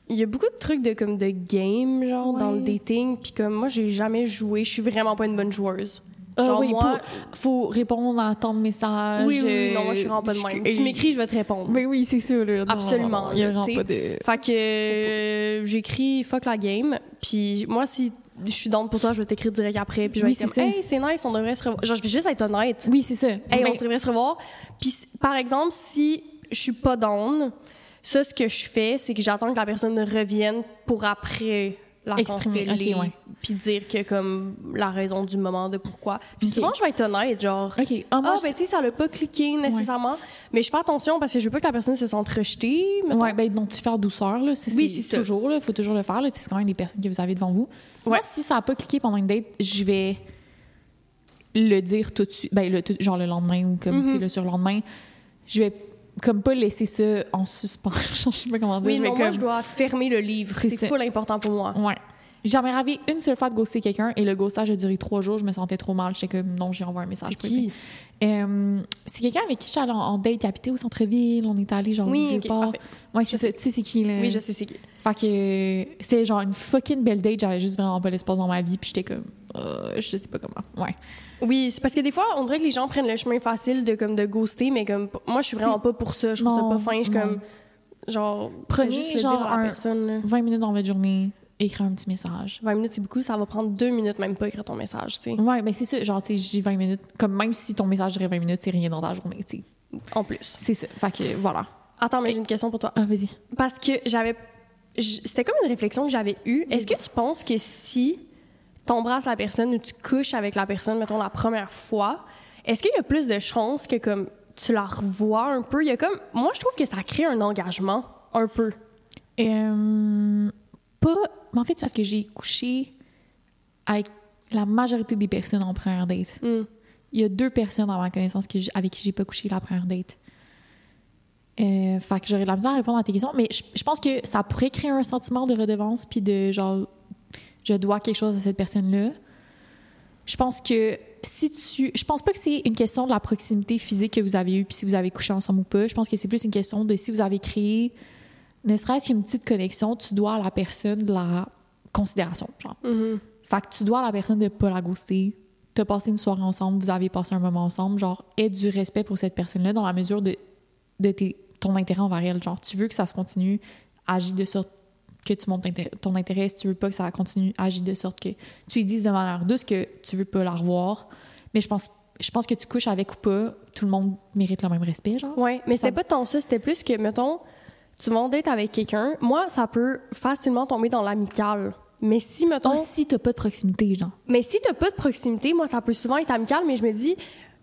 il y a beaucoup de trucs de, comme, de game, genre, dans le dating, puis comme, moi, j'ai jamais joué, je suis vraiment pas une bonne joueuse. Ah Genre, oui, moi- pour- faut répondre à tant de messages. Oui, oui, oui, non, euh, moi, je suis vraiment pas de même. Tu m'écris, je vais te répondre. Mais oui, c'est sûr, là. Absolument, Il y a vraiment pas de. Fait que euh, j'écris fuck la game, puis moi, si je suis down pour toi, je vais t'écrire direct après, puis je vais Oui, être comme, hey, c'est nice, on devrait se revoir. Genre, je vais juste être honnête. Oui, c'est ça. Hey, Mais- on devrait se revoir. Puis, par exemple, si je suis pas down, ça, ce que je fais, c'est que j'attends que la personne revienne pour après la Exprimer, canceller, ok, ouais. puis dire que, comme, la raison du moment de pourquoi. Puis souvent, je vais être honnête, genre... OK. Ah, moi, Ah, je- ben, tu sais, ça l'a pas cliqué nécessairement. Mais je fais attention parce que je veux pas que la personne se sente rejetée. mettons. Ouais, ben, donc tu fais en douceur, là. Ça, Oui, c'est toujours, là. Faut toujours le faire, là. C'est quand même des personnes que vous avez devant vous. Moi, Ouais. si ça n'a pas cliqué pendant une date, je vais le dire tout de suite. Ben, le, tout- genre le lendemain ou comme, tu sais, Mhm. le surlendemain. Je vais comme pas laisser ça en suspens. je sais pas comment dire. Oui, je vais non, moi, comme- je dois fermer le livre. C'est full important pour moi. Ouais. J'ai jamais arrivé une seule fois de ghoster quelqu'un et le ghostage a duré trois jours. Je me sentais trop mal. J'étais comme, non, j'ai envoyé un message. C'est qui? Euh, c'est quelqu'un avec qui je suis allée en, en date. Il habitait au centre-ville. On est allé genre Oui, vieux ok, port. parfait. Ouais, c'est ça. Tu sais, c'est qui, là? Oui, je sais c'est qui. Fait que euh, c'était genre une fucking belle date. J'avais juste vraiment pas l'espace dans ma vie. Puis j'étais comme, euh, je sais pas comment. Ouais. Oui, c'est parce que des fois, on dirait que les gens prennent le chemin facile de, comme, de ghoster, mais comme, moi, je suis vraiment pas pour ça. Je trouve Non, ça pas fin. Je suis comme, genre, Prenez, juste le genre, dire à la un- personne. là. 20 minutes dans votre journée, écrire un petit message. 20 minutes, c'est beaucoup. Ça va prendre deux minutes, même pas, écrire ton message, tu sais. Ouais, ben c'est ça. Genre, tu sais, j'ai 20 minutes. Comme même si ton message durait 20 minutes, c'est rien dans ta journée, tu sais. En plus. C'est ça. Fait que voilà. Attends, mais j'ai une question pour toi. Ah, vas-y. Parce que j'avais. C'était comme une réflexion que j'avais eue. Est-ce que tu penses que si t'embrasses la personne ou tu couches avec la personne, mettons, la première fois, est-ce qu'il y a plus de chances que, comme, tu la revois un peu? Il y a comme. Moi, je trouve que ça crée un engagement, un peu. Euh, pas. Mais en fait, c'est parce que j'ai couché avec la majorité des personnes en première date. Hmm. Il y a deux personnes à ma connaissance que avec qui j'ai pas couché la première date. Euh, fait que j'aurais de la misère à répondre à tes questions, mais je, je pense que ça pourrait créer un sentiment de redevance puis de genre je dois quelque chose à cette personne-là. Je pense que si tu je pense pas que c'est une question de la proximité physique que vous avez eue puis si vous avez couché ensemble ou pas, je pense que c'est plus une question de si vous avez créé ne serait-ce qu'une petite connexion, tu dois à la personne de la considération, genre. Mhm. Fait que tu dois à la personne de pas la ghoster. T'as passé une soirée ensemble, vous avez passé un moment ensemble. Genre, aie du respect pour cette personne-là dans la mesure de, de tes- ton intérêt envers elle. Genre, tu veux que ça se continue, agis de sorte que tu montes ton intérêt. Si tu veux pas que ça continue, agis de sorte que tu lui dises de manière douce que tu veux pas la revoir. Mais je pense, je pense que tu couches avec ou pas, tout le monde mérite le même respect, genre. Ouais, mais c'était pas tant ça, c'était plus que, mettons, tu vas en date avec quelqu'un. Moi, ça peut facilement tomber dans l'amical. Mais si, mettons. Oh, si t'as pas de proximité, genre. Mais si t'as pas de proximité, moi, ça peut souvent être amical, mais je me dis,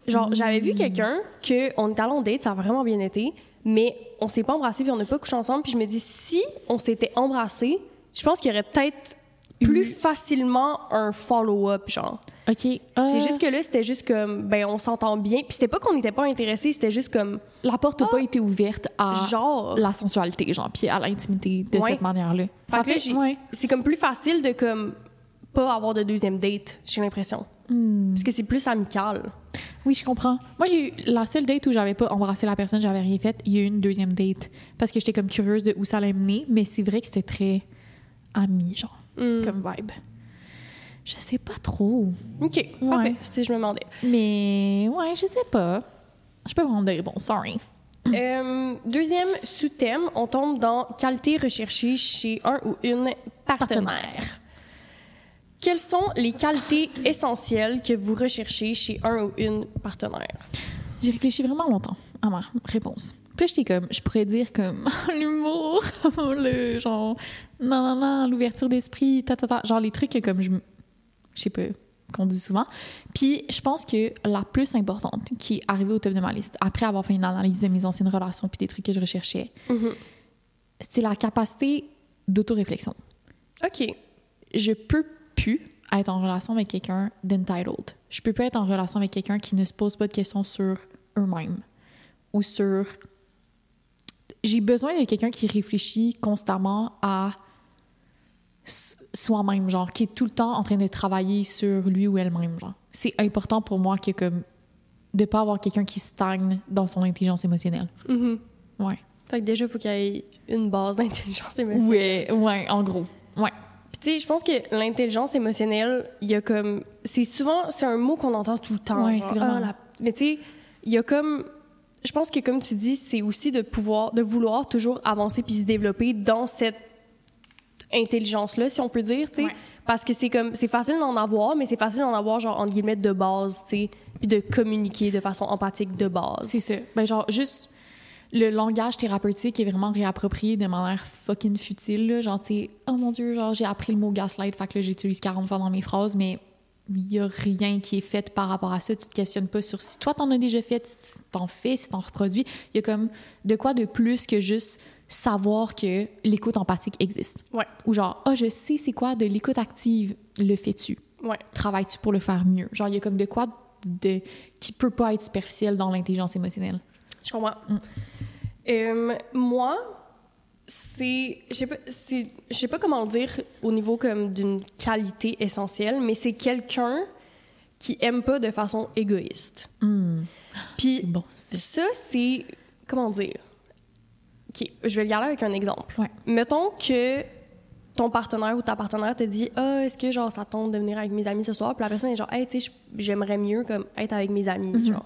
genre, j'avais vu quelqu'un que on est allé en date, ça a vraiment bien été, mais on s'est pas embrassé puis on n'a pas couché ensemble, puis je me dis, si on s'était embrassé, je pense qu'il y aurait peut-être plus facilement un follow-up, genre. OK. C'est euh, juste que là, c'était juste comme, ben, on s'entend bien, puis c'était pas qu'on n'était pas intéressés, c'était juste comme, La porte n'a pas été ouverte à genre. la sensualité, genre, puis à l'intimité de Ouais. cette manière-là. Fait que là, j'ai- ouais. c'est comme plus facile de comme pas avoir de deuxième date, j'ai l'impression. Hmm. Parce que c'est plus amical. Oui, je comprends. Moi, j'ai eu la seule date où j'avais pas embrassé la personne, j'avais rien fait. Il y a eu une deuxième date parce que j'étais comme curieuse de où ça allait mener, mais c'est vrai que c'était très ami, genre, Hmm. comme vibe. Je sais pas trop. OK, parfait. C'était je me demandais. Mais ouais, je sais pas. Je peux prendre de réponse, sorry. Euh, deuxième sous-thème, on tombe dans qualité recherchée chez un ou une partenaire. Quelles sont les qualités essentielles que vous recherchez chez un ou une partenaire? J'ai réfléchi vraiment longtemps à ma réponse. Puis j'étais comme, je pourrais dire comme l'humour, le genre, non, non, non, l'ouverture d'esprit, ta, ta, ta, genre les trucs que comme je, je sais pas, qu'on dit souvent. Puis je pense que la plus importante qui est arrivée au top de ma liste, après avoir fait une analyse de mes anciennes relations puis des trucs que je recherchais, c'est la capacité d'autoréflexion. OK. Je peux plus être en relation avec quelqu'un d'entitled. Je peux pas être en relation avec quelqu'un qui ne se pose pas de questions sur eux-mêmes ou sur. J'ai besoin de quelqu'un qui réfléchit constamment à soi-même, genre, qui est tout le temps en train de travailler sur lui ou elle-même, genre. C'est important pour moi que, comme, de pas avoir quelqu'un qui stagne dans son intelligence émotionnelle. Mhm. Ouais. Fait que déjà, il faut qu'il y ait une base d'intelligence émotionnelle. Ouais, ouais, en gros. Ouais. Puis tu sais, je pense que l'intelligence émotionnelle, il y a comme... C'est souvent... C'est un mot qu'on entend tout le temps. Ouais, genre, c'est vraiment- Ah, la- Mais tu sais, il y a comme... Je pense que comme tu dis, c'est aussi de pouvoir... De vouloir toujours avancer puis se développer dans cette intelligence-là, si on peut dire, tu sais. Ouais. Parce que c'est comme... C'est facile d'en avoir, mais c'est facile d'en avoir, genre, entre guillemets, de base, tu sais. Puis de communiquer de façon empathique de base. C'est ça. Ben, genre, juste le langage thérapeutique est vraiment réapproprié de manière fucking futile. Là. Genre, tu sais, oh mon Dieu, genre, j'ai appris le mot gaslight, fait que j'utilise 40 fois dans mes phrases, mais il y a rien qui est fait par rapport à ça. Tu te questionnes pas sur si toi, t'en as déjà fait, si t'en fais, si t'en reproduis. Il y a comme de quoi de plus que juste savoir que l'écoute empathique existe. Ouais, Ou genre, ah, je sais c'est quoi de l'écoute active, le fais-tu? ouais. Travailles-tu pour le faire mieux? Genre, il y a comme de quoi de, qui peut pas être superficiel dans l'intelligence émotionnelle. Je comprends. Euh, moi, c'est. Je sais pas, sais pas comment le dire au niveau comme d'une qualité essentielle, mais c'est quelqu'un qui aime pas de façon égoïste. Puis bon, c'est ça, c'est. Comment dire? OK, je vais le garder avec un exemple. Ouais. Mettons que ton partenaire ou ta partenaire te dit Ah, est-ce que genre ça tente de venir avec mes amis ce soir? Puis la personne est genre Hey, tu sais, j'aimerais mieux comme être avec mes amis. Genre.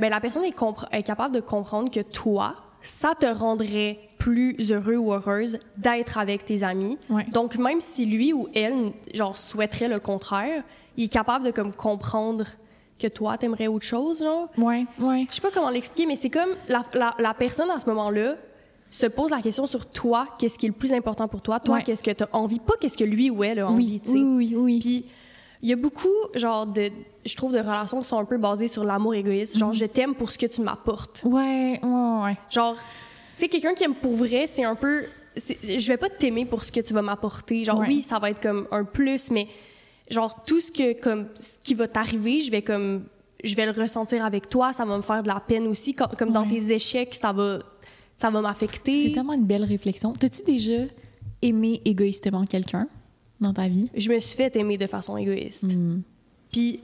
Ben, la personne est, capable de comprendre que toi, ça te rendrait plus heureux ou heureuse d'être avec tes amis. Ouais. Donc, même si lui ou elle, genre, souhaiterait le contraire, il est capable de comme comprendre que toi, t'aimerais autre chose, genre. Ouais, ouais. Je sais pas comment l'expliquer, mais c'est comme la, la, la personne à ce moment-là se pose la question sur toi, qu'est-ce qui est le plus important pour toi, toi, Ouais. qu'est-ce que tu as envie, pas qu'est-ce que lui ou elle a envie, Oui, tu sais. oui, oui, oui. Puis il y a beaucoup, genre, de, je trouve, de relations qui sont un peu basées sur l'amour égoïste. Mhm. Genre, je t'aime pour ce que tu m'apportes. Ouais, ouais, ouais. Genre, tu sais, quelqu'un qui aime pour vrai, c'est un peu. je vais pas t'aimer pour ce que tu vas m'apporter. Genre, Ouais. oui, ça va être comme un plus, mais genre, tout ce, que, comme, ce qui va t'arriver, je vais comme. Je vais le ressentir avec toi, ça va me faire de la peine aussi. Comme, comme dans tes échecs, ça va, ça va m'affecter. C'est tellement une belle réflexion. T'as-tu déjà aimé égoïstement quelqu'un? Dans ta vie? Je me suis fait aimer de façon égoïste. Hmm. Puis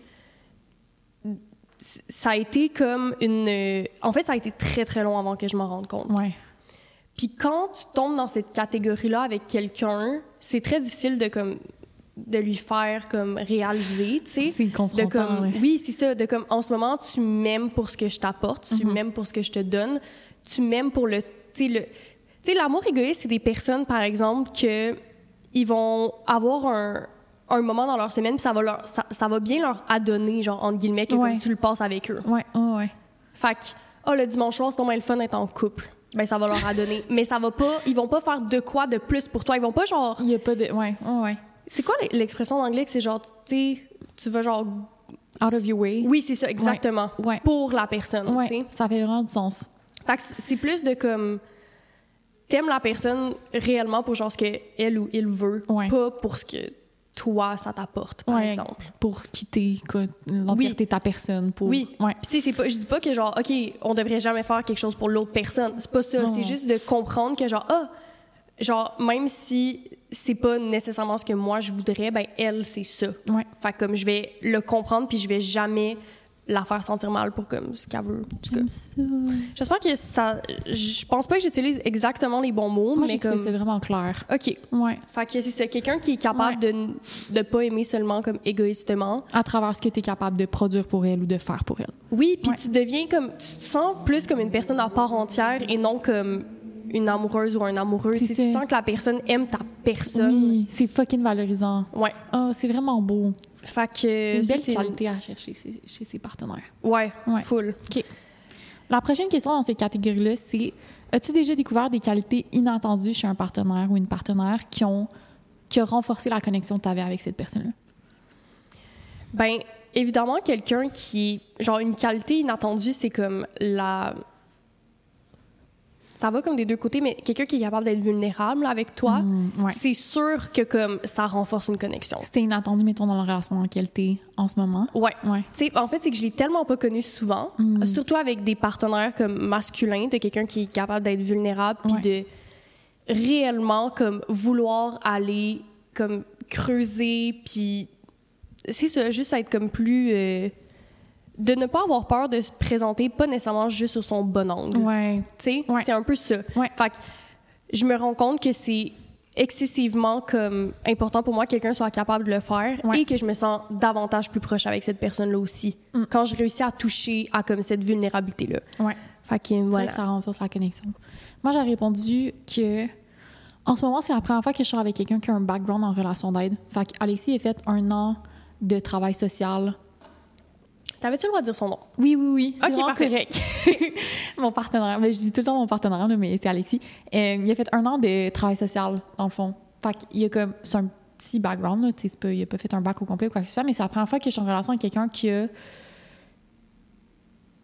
ça a été comme une. En fait, ça a été très très long avant que je m'en rende compte. Ouais. Puis quand tu tombes dans cette catégorie-là avec quelqu'un, c'est très difficile de comme de lui faire comme réaliser, tu sais. C'est De comme, ouais. oui, c'est ça. De comme, en ce moment, tu m'aimes pour ce que je t'apporte, tu m'aimes pour ce que je te donne, tu m'aimes pour le, tu sais, le, tu sais, l'amour égoïste, c'est des personnes, par exemple, que ils vont avoir un, un moment dans leur semaine, puis ça va leur, ça, ça va bien leur adonner, genre entre guillemets, que Ouais. tu le passes avec eux. Ouais, ouais, ouais. Fait que, oh, le dimanche soir, c'est normal le fun d'être en couple. Ben, ça va leur adonner. Mais ça va pas, ils vont pas faire de quoi de plus pour toi. Ils vont pas genre. Il y a pas de. Ouais, ouais, ouais. C'est quoi l'expression en anglais que c'est genre, tu sais, tu vas genre. Out of your way. Oui, c'est ça, exactement. Ouais. Pour la personne, tu sais. Ouais, ça fait vraiment du sens. Fait que c'est plus de comme. T'aimes la personne réellement pour genre ce qu'elle ou il veut, Ouais. pas pour ce que toi, ça t'apporte, par Ouais, exemple. Pour quitter l'entièreté de ta personne. Pour... Oui. Ouais. Puis tu sais, je dis pas que genre, OK, on devrait jamais faire quelque chose pour l'autre personne. C'est pas ça. C'est juste de comprendre que genre, ah, genre, même si c'est pas nécessairement ce que moi je voudrais, ben elle, c'est ça. Ouais. Fait comme je vais le comprendre, puis je vais jamais la faire sentir mal pour comme ce qu'elle veut. J'espère que ça. Je pense pas que j'utilise exactement les bons mots, Moi, mais comme. ça vraiment clair. OK. Ouais. Fait que c'est. Quelqu'un qui est capable de de pas aimer seulement comme égoïstement. À travers ce que tu es capable de produire pour elle ou de faire pour elle. Oui, puis Ouais. tu deviens comme. Tu te sens plus comme une personne à part entière et non comme une amoureuse ou un amoureux. C'est Tu sens que la personne aime ta personne. Oui, c'est fucking valorisant. Ouais. Oh, c'est vraiment beau. Fait que. C'est une belle qualité à chercher chez, ses partenaires. Ouais, Ouais. full. OK. La prochaine question dans cette catégorie-là, c'est as-tu déjà découvert des qualités inattendues chez un partenaire ou une partenaire qui ont qui a renforcé la connexion que tu avais avec cette personne-là? Ben, évidemment, quelqu'un qui. Genre, une qualité inattendue, c'est comme la. Ça va comme des deux côtés, mais quelqu'un qui est capable d'être vulnérable avec toi, Mm, ouais. c'est sûr que comme ça renforce une connexion. C'était inattendu, mettons, dans la relation dans laquelle tu es en ce moment. Ouais. Ouais. En fait, c'est que je l'ai tellement pas connu souvent, Mm. surtout avec des partenaires comme masculins, de quelqu'un qui est capable d'être vulnérable, puis Ouais. de réellement comme vouloir aller comme creuser, puis c'est ça, juste être comme plus. euh, de ne pas avoir peur de se présenter, pas nécessairement juste sur son bon angle. Ouais. Tu sais, Ouais. c'est un peu ça. Ouais. Fait que je me rends compte que c'est excessivement comme important pour moi que quelqu'un soit capable de le faire Ouais. et que je me sens davantage plus proche avec cette personne-là aussi. Mm. Quand je réussis à toucher à comme cette vulnérabilité-là. Ouais. Fait que vrai voilà. que ça renforce la connexion. Moi, j'ai répondu que en ce moment, c'est la première fois que je sors avec quelqu'un qui a un background en relation d'aide. Fait qu'Alexis a fait un an de travail social. T'avais-tu le droit de dire son nom? Oui, oui, oui. C'est Ok, vraiment parfait. correct. mon partenaire. Mais je dis tout le temps mon partenaire, là, mais c'est Alexis. Euh, il a fait un an de travail social, dans le fond. Fait qu'il a comme. C'est un petit background, là. pas- il a pas fait un bac au complet ou quoi que ce soit, mais c'est la première fois que je suis en relation avec quelqu'un qui a.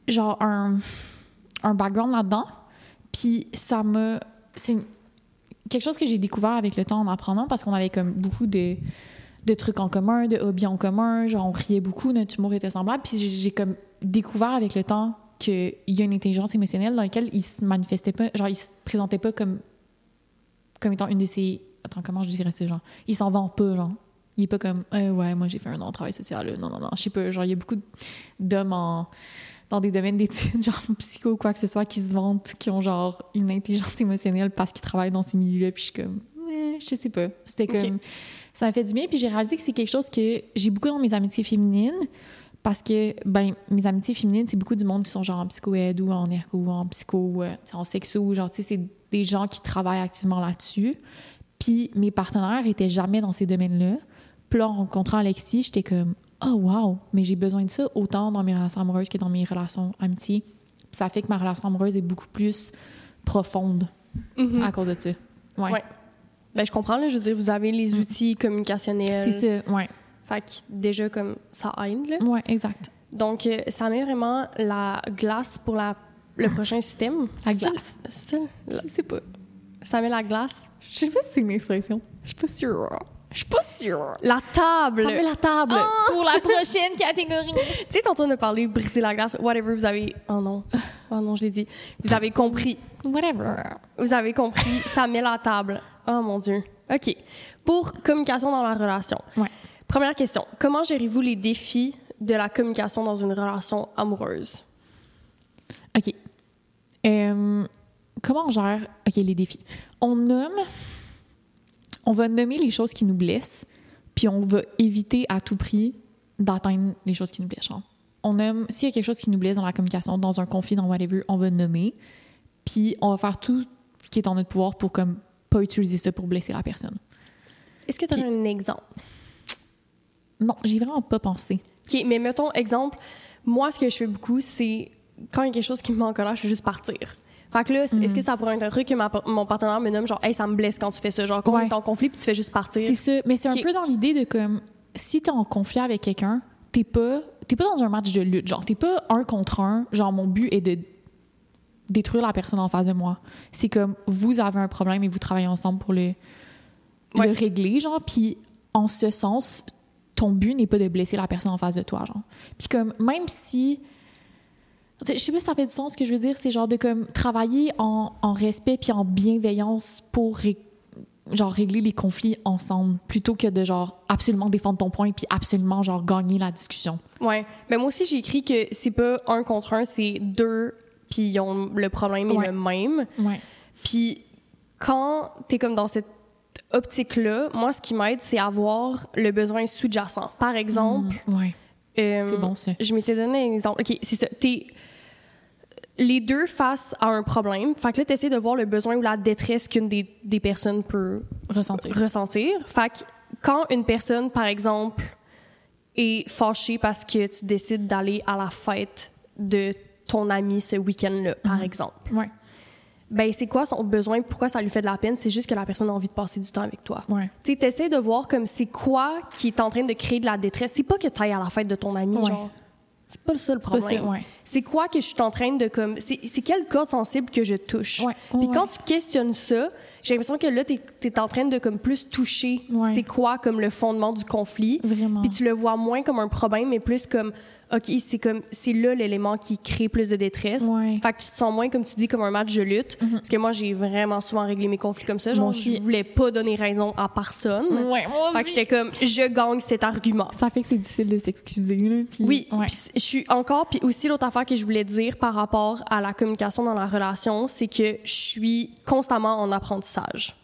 genre un, un background là-dedans. Puis ça m'a. C'est quelque chose que j'ai découvert avec le temps en apprenant parce qu'on avait comme beaucoup de, de trucs en commun, de hobbies en commun. Genre, on riait beaucoup, notre humour était semblable. Puis j'ai- comme découvert avec le temps qu'il y a une intelligence émotionnelle dans laquelle il se manifestait pas, genre, il se présentait pas comme, comme étant une de ses. Attends, comment je dirais ça, genre? Il s'en vend pas, genre. Il est pas comme, Eh ouais, moi j'ai fait un an de travail social. Non, non, non, je sais pas. Genre, il y a beaucoup d'hommes en dans des domaines d'études, genre psycho ou quoi que ce soit, qui se vantent, qui ont genre une intelligence émotionnelle parce qu'ils travaillent dans ces milieux-là. Puis je suis comme, Eh, je sais pas. C'était comme, ça m'a fait du bien. Puis j'ai réalisé que c'est quelque chose que j'ai beaucoup dans mes amitiés féminines parce que, ben, mes amitiés féminines, c'est beaucoup du monde qui sont genre en psycho-aide ou en ergo ou en psycho, euh, en sexo. Genre, tu sais, c'est des gens qui travaillent activement là-dessus. Puis mes partenaires étaient jamais dans ces domaines-là. Puis là, en rencontrant Alexis, j'étais comme oh wow, mais j'ai besoin de ça autant dans mes relations amoureuses que dans mes relations amitiés. Puis ça fait que ma relation amoureuse est beaucoup plus profonde Mhm. à cause de ça. Ouais. Ouais. Ben, je comprends, là. Je veux dire, vous avez les outils communicationnels. Mm. C'est ça, ouais. Fait que déjà, comme, ça aide, là. Ouais, exact. Donc, euh, ça met vraiment la glace pour la, le prochain système. La glace. c'est- Je sais pas. Ça met la glace. Je sais pas si c'est une expression. Je suis pas sûre. Je suis pas sûre. La table! Ça met la table pour la prochaine catégorie. Tu sais, tantôt, on a parlé briser la glace. Whatever, vous avez... Oh non. Oh non, je l'ai dit. Vous avez compris. Whatever. Vous avez compris. Ça met la table. Oh mon Dieu. OK. Pour communication dans la relation. Ouais. Première question. Comment gérez-vous les défis de la communication dans une relation amoureuse? OK. Euh, comment on gère OK, les défis? On nomme, on va nommer les choses qui nous blessent, puis on va éviter à tout prix d'atteindre les choses qui nous blessent. genre. On nomme, s'il y a quelque chose qui nous blesse dans la communication, dans un conflit, dans whatever, on va nommer, puis on va faire tout ce qui est en notre pouvoir pour comme pas utiliser ça pour blesser la personne. Est-ce que tu as Puis- un exemple? Non, j'ai vraiment pas pensé. OK, mais mettons, exemple, moi, ce que je fais beaucoup, c'est quand il y a quelque chose qui me met en colère, je fais juste partir. Fait que là, est-ce Mm. que ça pourrait être un truc que ma- mon partenaire me nomme, genre, hey, ça me blesse quand tu fais ça, genre, quand Ouais. est en conflit, puis tu fais juste partir? C'est ça. Mais c'est un peu dans l'idée de comme si t'es en conflit avec quelqu'un, t'es pas t'es pas dans un match de lutte. Genre, t'es pas un contre un. Genre, mon but est de détruire la personne en face de moi. C'est comme vous avez un problème et vous travaillez ensemble pour le, Ouais. le régler, genre. Puis en ce sens, ton but n'est pas de blesser la personne en face de toi, genre. Puis comme même si je sais pas si ça fait du sens ce que je veux dire, c'est genre de comme travailler en, en respect puis en bienveillance pour ré- genre régler les conflits ensemble plutôt que de genre absolument défendre ton point puis absolument genre gagner la discussion. Ouais. Mais moi aussi, j'ai écrit que c'est pas un contre un, c'est deux, puis ils ont le problème est le même. Ouais. Puis quand t'es comme dans cette optique-là, moi, ce qui m'aide, c'est avoir le besoin sous-jacent. Par exemple, Ouais. euh, Mm. C'est bon ça. Je m'étais donné un exemple. OK, c'est ça. T'es les deux face à un problème. Fait que là, t'essaies de voir le besoin ou la détresse qu'une des, des personnes peut Ressentir. ressentir. Fait que quand une personne, par exemple, est fâchée parce que tu décides d'aller à la fête de ton ami ce week-end-là, par exemple, Ouais. ben c'est quoi son besoin? Pourquoi ça lui fait de la peine? C'est juste que la personne a envie de passer du temps avec toi. Ouais. Tu sais, de voir comme c'est quoi qui est en train de créer de la détresse. C'est pas que t'ailles à la fête de ton ami, Ouais. genre. C'est pas ça le problème. ouais. C'est quoi que je suis en train de comme. C'est quelle corde sensible que je touche? Ouais, Puis quand tu questionnes ça, j'ai l'impression que là, t'es es en train de comme plus toucher Ouais. c'est quoi comme le fondement du conflit. Vraiment. Puis tu le vois moins comme un problème, mais plus comme OK, c'est comme, c'est là l'élément qui crée plus de détresse. Ouais. Fait que tu te sens moins, comme tu dis, comme un match de lutte. Parce que moi, j'ai vraiment souvent réglé mes conflits comme ça. Genre, aussi. je voulais pas donner raison à personne. Ouais, moi Fait que j'étais comme, je gagne cet argument. Ça fait que c'est difficile de s'excuser, là. puis- Oui, ouais. puis je suis encore. Puis aussi, l'autre affaire que je voulais dire par rapport à la communication dans la relation, c'est que je suis constamment en apprentissage.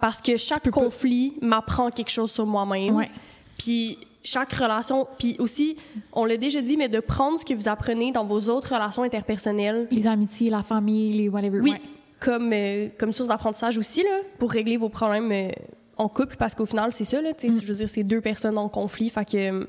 Parce que chaque conflit m'apprend quelque chose sur moi-même. Ouais. Puis chaque relation, puis aussi, on l'a déjà dit, mais de prendre ce que vous apprenez dans vos autres relations interpersonnelles, Les amitiés, la famille, les whatever. oui, ouais. comme, euh, comme source d'apprentissage aussi, là, pour régler vos problèmes euh, en couple, parce qu'au final, c'est ça, là, tu sais, Mm. je veux dire, c'est deux personnes en conflit, fait que, euh,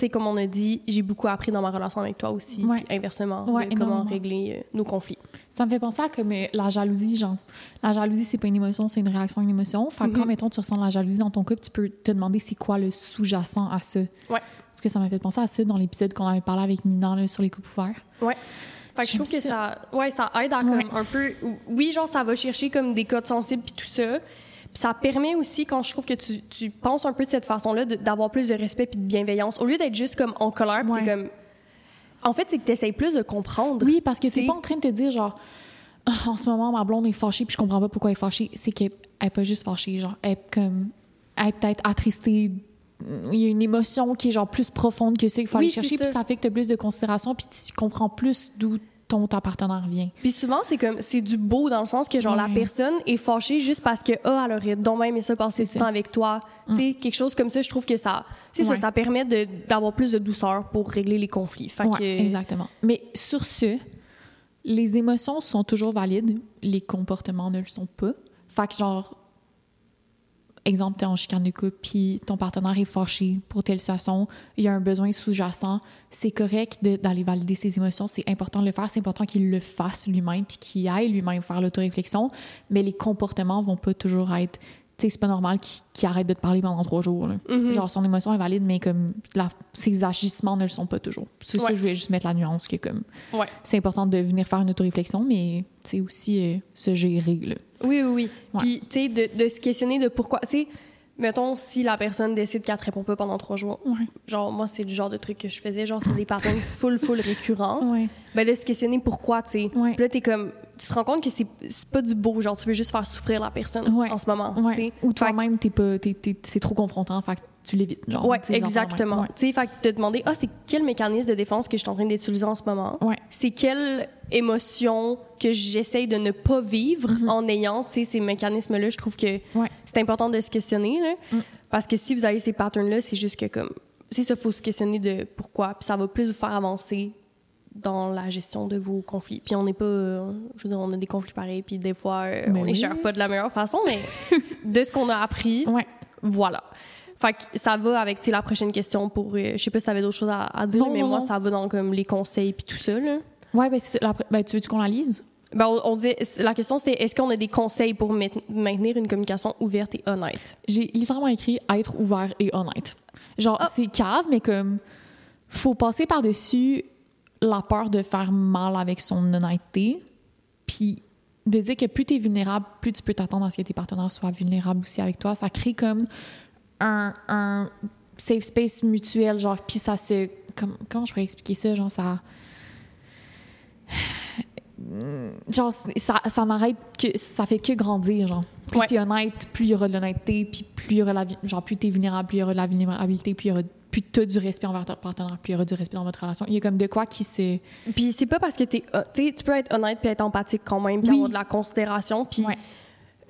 sais, comme on a dit, j'ai beaucoup appris dans ma relation avec toi aussi, Ouais. puis inversement, Ouais, de comment régler euh, nos conflits. Ça me fait penser à comme euh, la jalousie, genre. La jalousie, c'est pas une émotion, c'est une réaction à une émotion. Fait que quand, Mhm. mettons, tu ressens la jalousie dans ton couple, tu peux te demander c'est quoi le sous-jacent à ça. Ouais. Parce que ça m'a fait penser à ça dans l'épisode qu'on avait parlé avec Nina là, sur les couples ouverts. Ouais. Fait que je trouve que ça. ouais, ça aide à comme un peu. Oui, genre, ça va chercher comme des codes sensibles puis tout ça. Ça permet aussi, quand je trouve que tu, tu penses un peu de cette façon-là, d'avoir plus de respect puis de bienveillance. Au lieu d'être juste comme en colère, t'es Ouais. comme. En fait, c'est que tu essaies plus de comprendre. Oui, parce que c'est C'est- pas en train de te dire, genre, Ah, en ce moment, ma blonde est fâchée, puis je comprends pas pourquoi elle est fâchée. C'est qu'elle elle est pas juste fâchée, genre, elle est comme. Elle est peut-être attristée. Il y a une émotion qui est, genre, plus profonde que ça qu'il faut Oui, aller chercher, puis ça. ça fait que tu as plus de considération, puis tu comprends plus d'où ton ta partenaire vient. Puis souvent, c'est comme, c'est du beau dans le sens que, genre, la personne est fâchée juste parce que, ah, elle aurait donc même ça passer du temps avec toi. Tu sais, quelque chose comme ça, je trouve que ça, c'est ça, ça permet d'avoir plus de douceur pour régler les conflits. Fait que, exactement. Mais sur ce, les émotions sont toujours valides, les comportements ne le sont pas. Fait que genre, exemple, t'es en chicane de couple, puis ton partenaire est fâché pour telle situation, il y a un besoin sous-jacent, c'est correct d'aller valider ses émotions, c'est important de le faire, c'est important qu'il le fasse lui-même, puis qu'il aille lui-même faire l'autoréflexion, mais les comportements vont pas toujours être... Tu sais, c'est pas normal qu'il qu'il arrête de te parler pendant trois jours. là. Mhm. Genre, son émotion est valide, mais comme la- ses agissements ne le sont pas toujours. C'est ça, Ouais. je voulais juste mettre la nuance que comme ouais. c'est important de venir faire une autoréflexion, mais c'est aussi euh, se gérer. Là. Oui, oui, oui. Ouais. Puis, tu sais, de, de se questionner de pourquoi. Tu sais, mettons, si la personne décide qu'elle te répond pas pendant trois jours, genre, moi, c'est le genre de truc que je faisais, genre, c'est des patterns full, full récurrents. Ben, de se questionner pourquoi, tu sais. Puis là, t'es comme. Tu te rends compte que c'est c'est pas du beau, genre, tu veux juste faire souffrir la personne Ouais. en ce moment. Ouais. Ou toi-même, t'es pas, t'es- t'es- c'est trop confrontant, fait que tu l'évites. Genre, Ouais, exactement. Tu sais, fait que te demander, ah, c'est quel mécanisme de défense que je suis en train d'utiliser en ce moment? C'est quelle émotion que j'essaye de ne pas vivre en ayant, tu sais, ces mécanismes-là. Je trouve que Mm-hmm. C'est important de se questionner, là. Mm. Parce que si vous avez ces patterns-là, c'est juste que comme, c'est ça, faut se questionner de pourquoi. Puis ça va plus vous faire avancer dans la gestion de vos conflits. Puis on n'est pas, euh, je veux dire, on a des conflits pareils, puis des fois, euh, Ben on les oui. gère pas de la meilleure façon, mais de ce qu'on a appris, Ouais. voilà. Fait que ça va avec tu sais, la prochaine question pour. euh, je sais pas si t'avais d'autres choses à, à dire, Non, mais non, moi, non. ça va dans comme les conseils puis tout ça. Là. Ouais, ben, c'est ça. La- ben, tu veux-tu qu'on la lise? Ben, on, on dit, la question c'était est-ce qu'on a des conseils pour maint- maintenir une communication ouverte et honnête? J'ai littéralement écrit être ouvert et honnête. Genre, Ah. c'est cave, mais comme, faut passer par-dessus la peur de faire mal avec son honnêteté, puis de dire que plus tu es vulnérable, plus tu peux t'attendre à ce que tes partenaires soient vulnérables aussi avec toi. Ça crée comme un, un safe space mutuel, genre, puis ça se. Comme, comment je pourrais expliquer ça? Genre, ça. Genre, ça, ça n'arrête que. Ça fait que grandir, genre. Plus Ouais. t'es honnête, plus il y aura de l'honnêteté, puis plus il y aura la. Genre, plus t'es vulnérable, plus il y aura de la vulnérabilité, plus il y aura. Plus t'as du respect envers ton partenaire, plus il y aura du respect dans votre relation. Il y a comme de quoi qui se. Puis c'est pas parce que t'es. euh, tu sais, tu peux être honnête puis être empathique quand même, puis Oui. avoir de la considération. Puis, Ouais.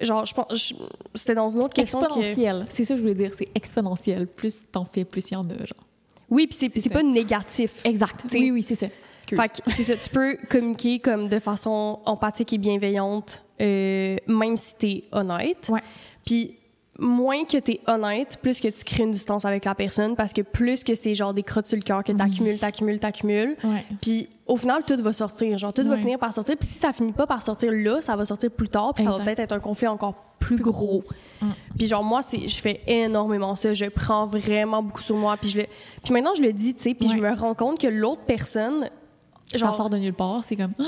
genre, je pense. C'était dans une autre question. que- Exponentiel. C'est ça que je voulais dire. C'est exponentiel. Plus t'en fais, plus il y en a, genre. Oui, puis c'est C'est c'est pas négatif. Exact. T'sais. Oui, oui, c'est ça. Fait que c'est ça, tu peux communiquer comme de façon empathique et bienveillante, euh, même si t'es honnête. Ouais. Puis moins que t'es honnête, plus que tu crées une distance avec la personne, parce que plus que c'est genre des crottes sur le cœur que t'accumules, t'accumules, t'accumules. Ouais. Puis au final, tout va sortir. Genre, tout va finir par sortir. Puis si ça finit pas par sortir là, ça va sortir plus tard. Puis ça va peut-être être un conflit encore plus, Plus gros. Puis genre, moi, je fais énormément ça. Je prends vraiment beaucoup sur moi. Puis, je le, puis maintenant, je le dis, tu sais. Puis je me rends compte que l'autre personne. ça sort de nulle part. C'est comme.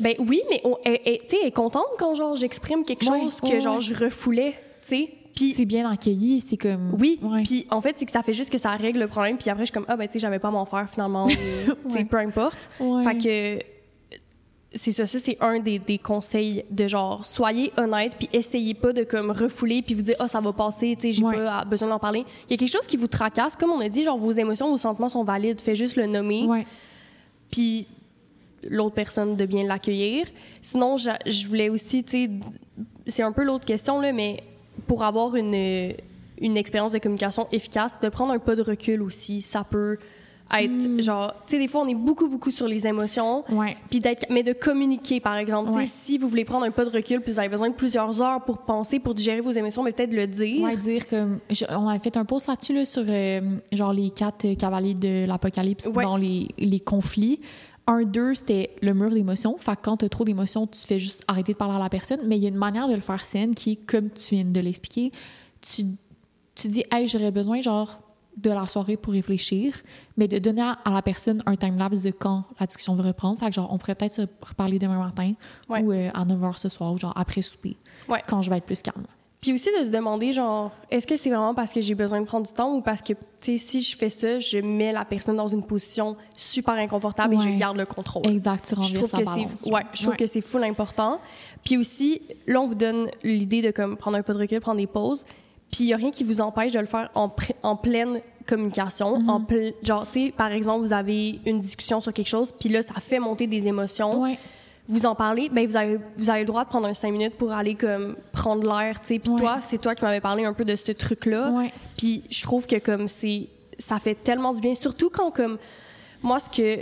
Ben oui, mais tu sais, elle est contente quand genre j'exprime quelque chose que genre je refoulais, tu sais. Puis c'est bien accueilli, c'est comme. oui, puis en fait, c'est que ça fait juste que ça règle le problème. Puis après, je suis comme, ah ben, tu sais, j'avais pas à m'en faire finalement. ou, tu sais, Ouais. peu importe. Ouais. Fait que c'est ça, ça c'est un des, des conseils de genre, soyez honnête, puis essayez pas de comme refouler, puis vous dire, ah, ça va passer, tu sais, j'ai Ouais. pas besoin d'en parler. Il y a quelque chose qui vous tracasse, comme on a dit, genre, vos émotions, vos sentiments sont valides, faites juste le nommer. Ouais. puis l'autre personne de bien l'accueillir. Sinon, je, je voulais aussi, tu sais, c'est un peu l'autre question, là, mais pour avoir une, une expérience de communication efficace, de prendre un pas de recul aussi, ça peut être genre, tu sais, des fois, on est beaucoup, beaucoup sur les émotions. Puis d'être, mais de communiquer, par exemple. Ouais. Si vous voulez prendre un pas de recul, puis vous avez besoin de plusieurs heures pour penser, pour digérer vos émotions, mais peut-être le dire. Ouais, dire comme. je- on avait fait un post là-dessus, là, sur euh, genre les quatre euh, cavaliers de l'apocalypse Ouais. dans les, les conflits. Un, deux, c'était le mur d'émotions. Fait que quand tu as trop d'émotions, tu fais juste arrêter de parler à la personne. Mais il y a une manière de le faire saine qui est, comme tu viens de l'expliquer, tu, tu dis, hey, j'aurais besoin, genre, de la soirée pour réfléchir, mais de donner à, la personne un time-lapse de quand la discussion va reprendre. Fait que, genre, on pourrait peut-être se reparler demain matin Ouais. ou euh, à 9 h ce soir, ou genre après souper, Ouais. quand je vais être plus calme. Puis aussi de se demander, genre, est-ce que c'est vraiment parce que j'ai besoin de prendre du temps ou parce que, tu sais, si je fais ça, je mets la personne dans une position super inconfortable et je garde le contrôle. Exact, tu Je trouve que balance. c'est ouais, je trouve que c'est full important. Puis aussi, là on vous donne l'idée de comme prendre un pas de recul, prendre des pauses. Puis il y a rien qui vous empêche de le faire en, en pleine communication, Mm-hmm. en ple- genre tu sais par exemple, vous avez une discussion sur quelque chose, puis là ça fait monter des émotions. Ouais. Vous en parlez, ben vous avez vous avez le droit de prendre un cinq minutes pour aller comme prendre l'air, tu sais. Puis Ouais. toi, c'est toi qui m'avais parlé un peu de ce truc là. Ouais. Puis je trouve que comme c'est ça fait tellement du bien surtout quand comme moi ce que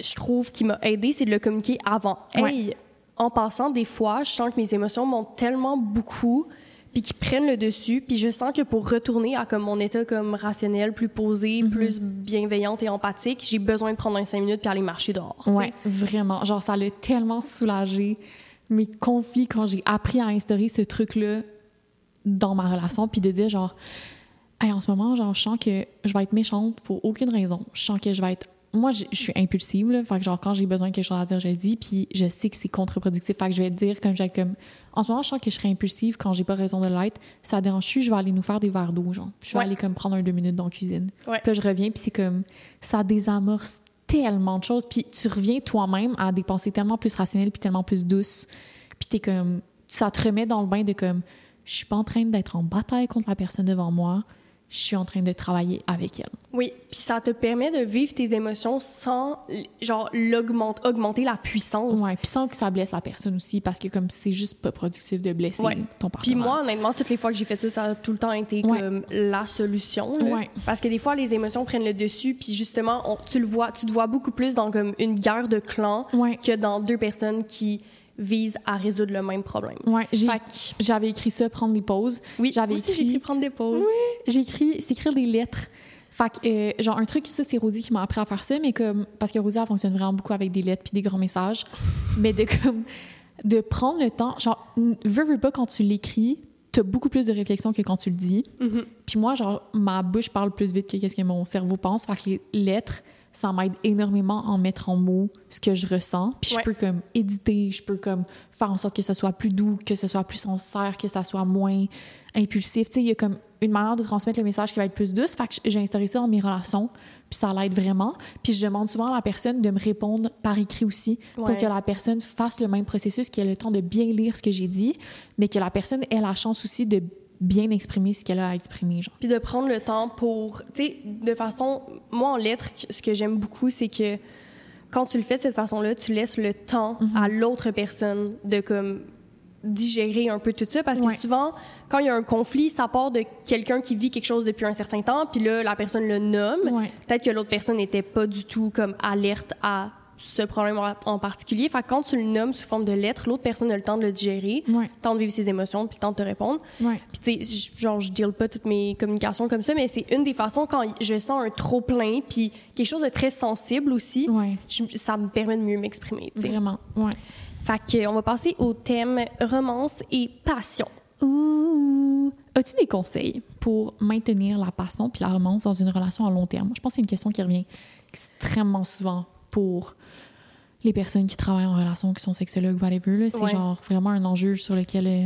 je trouve qui m'a aidé c'est de le communiquer avant. Ouais. Hey, en passant des fois, je sens que mes émotions montent tellement beaucoup puis qui prennent le dessus, puis je sens que pour retourner à comme mon état comme rationnel, plus posé, Mm-hmm. plus bienveillante et empathique, j'ai besoin de prendre un cinq minutes puis aller marcher dehors. Ouais, vraiment. Genre, ça l'a tellement soulagé mes conflits quand j'ai appris à instaurer ce truc-là dans ma relation, puis de dire genre, hey, en ce moment, genre, je sens que je vais être méchante pour aucune raison. Je sens que je vais être. Moi, je suis impulsive, là. Fait que, genre, quand j'ai besoin de quelque chose à dire, je le dis, puis je sais que c'est contre-productif. Fait que je vais le dire comme j'ai comme. En ce moment, je sens que je serais impulsive quand j'ai pas raison de l'être. Ça dérange-tu, je vais aller nous faire des verres d'eau, genre. Je vais Ouais. aller comme prendre un deux minutes dans la cuisine. Ouais. Puis là, je reviens, puis c'est comme. Ça désamorce tellement de choses. Puis tu reviens toi-même à des pensées tellement plus rationnelles, puis tellement plus douces. Puis t'es comme. Ça te remet dans le bain de comme. Je suis pas en train d'être en bataille contre la personne devant moi. Je suis en train de travailler avec elle. Oui, puis ça te permet de vivre tes émotions sans genre augmenter la puissance. Ouais, puis sans que ça blesse la personne aussi, parce que comme c'est juste pas productif de blesser Ouais. ton Puis partenaire. moi, honnêtement, toutes les fois que j'ai fait ça, ça a tout le temps été Ouais. comme la solution. Ouais. Parce que des fois, les émotions prennent le dessus, puis justement, on- tu le vois, tu te vois beaucoup plus dans comme une guerre de clans que dans deux personnes qui visent à résoudre le même problème. Ouais, j'avais écrit ça, prendre des pauses. oui, j'avais écrit. j'ai écrit prendre des pauses. J'ai écrit, c'est écrire des lettres. Fait que, euh, genre, un truc, ça, c'est Rosie qui m'a appris à faire ça, mais comme, parce que Rosie, elle fonctionne vraiment beaucoup avec des lettres puis des grands messages. mais de, comme, de prendre le temps, genre, veux, veux pas, quand tu l'écris, t'as beaucoup plus de réflexion que quand tu le dis. Mhm. Puis moi, genre, ma bouche parle plus vite que qu'est-ce que mon cerveau pense. Fait que les lettres, ça m'aide énormément à en mettre en mots ce que je ressens. Puis Ouais. je peux comme éditer, je peux comme faire en sorte que ce soit plus doux, que ce soit plus sincère, que ça soit moins impulsif. Tu sais, il y a comme une manière de transmettre le message qui va être plus douce. Fait que j'ai instauré ça dans mes relations, puis ça l'aide vraiment. Puis je demande souvent à la personne de me répondre par écrit aussi, Ouais. pour que la personne fasse le même processus, qu'elle ait le temps de bien lire ce que j'ai dit, mais que la personne ait la chance aussi de bien exprimer ce qu'elle a à exprimer. Genre. Puis de prendre le temps pour, tu sais, de façon, moi en lettres, ce que j'aime beaucoup, c'est que quand tu le fais de cette façon-là, tu laisses le temps Mhm. à l'autre personne de comme digérer un peu tout ça parce que Ouais. souvent quand il y a un conflit ça part de quelqu'un qui vit quelque chose depuis un certain temps puis là la personne le nomme Ouais. peut-être que l'autre personne n'était pas du tout comme alerte à ce problème en- particulier fait que quand tu le nommes sous forme de lettre l'autre personne a le temps de le digérer Ouais. le temps de vivre ses émotions puis le temps de te répondre Ouais. puis tu sais, genre je deal pas toutes mes communications comme ça, mais c'est une des façons quand je sens un trop plein, puis quelque chose de très sensible aussi, Ouais. je- ça me permet de mieux m'exprimer. Vraiment. Ouais. Fait que on va passer au thème romance et passion. Ouh. As-tu des conseils pour maintenir la passion puis la romance dans une relation à long terme? Je pense que c'est une question qui revient extrêmement souvent pour les personnes qui travaillent en relation, qui sont sexologues, whatever. C'est Ouais. genre vraiment un enjeu sur lequel euh,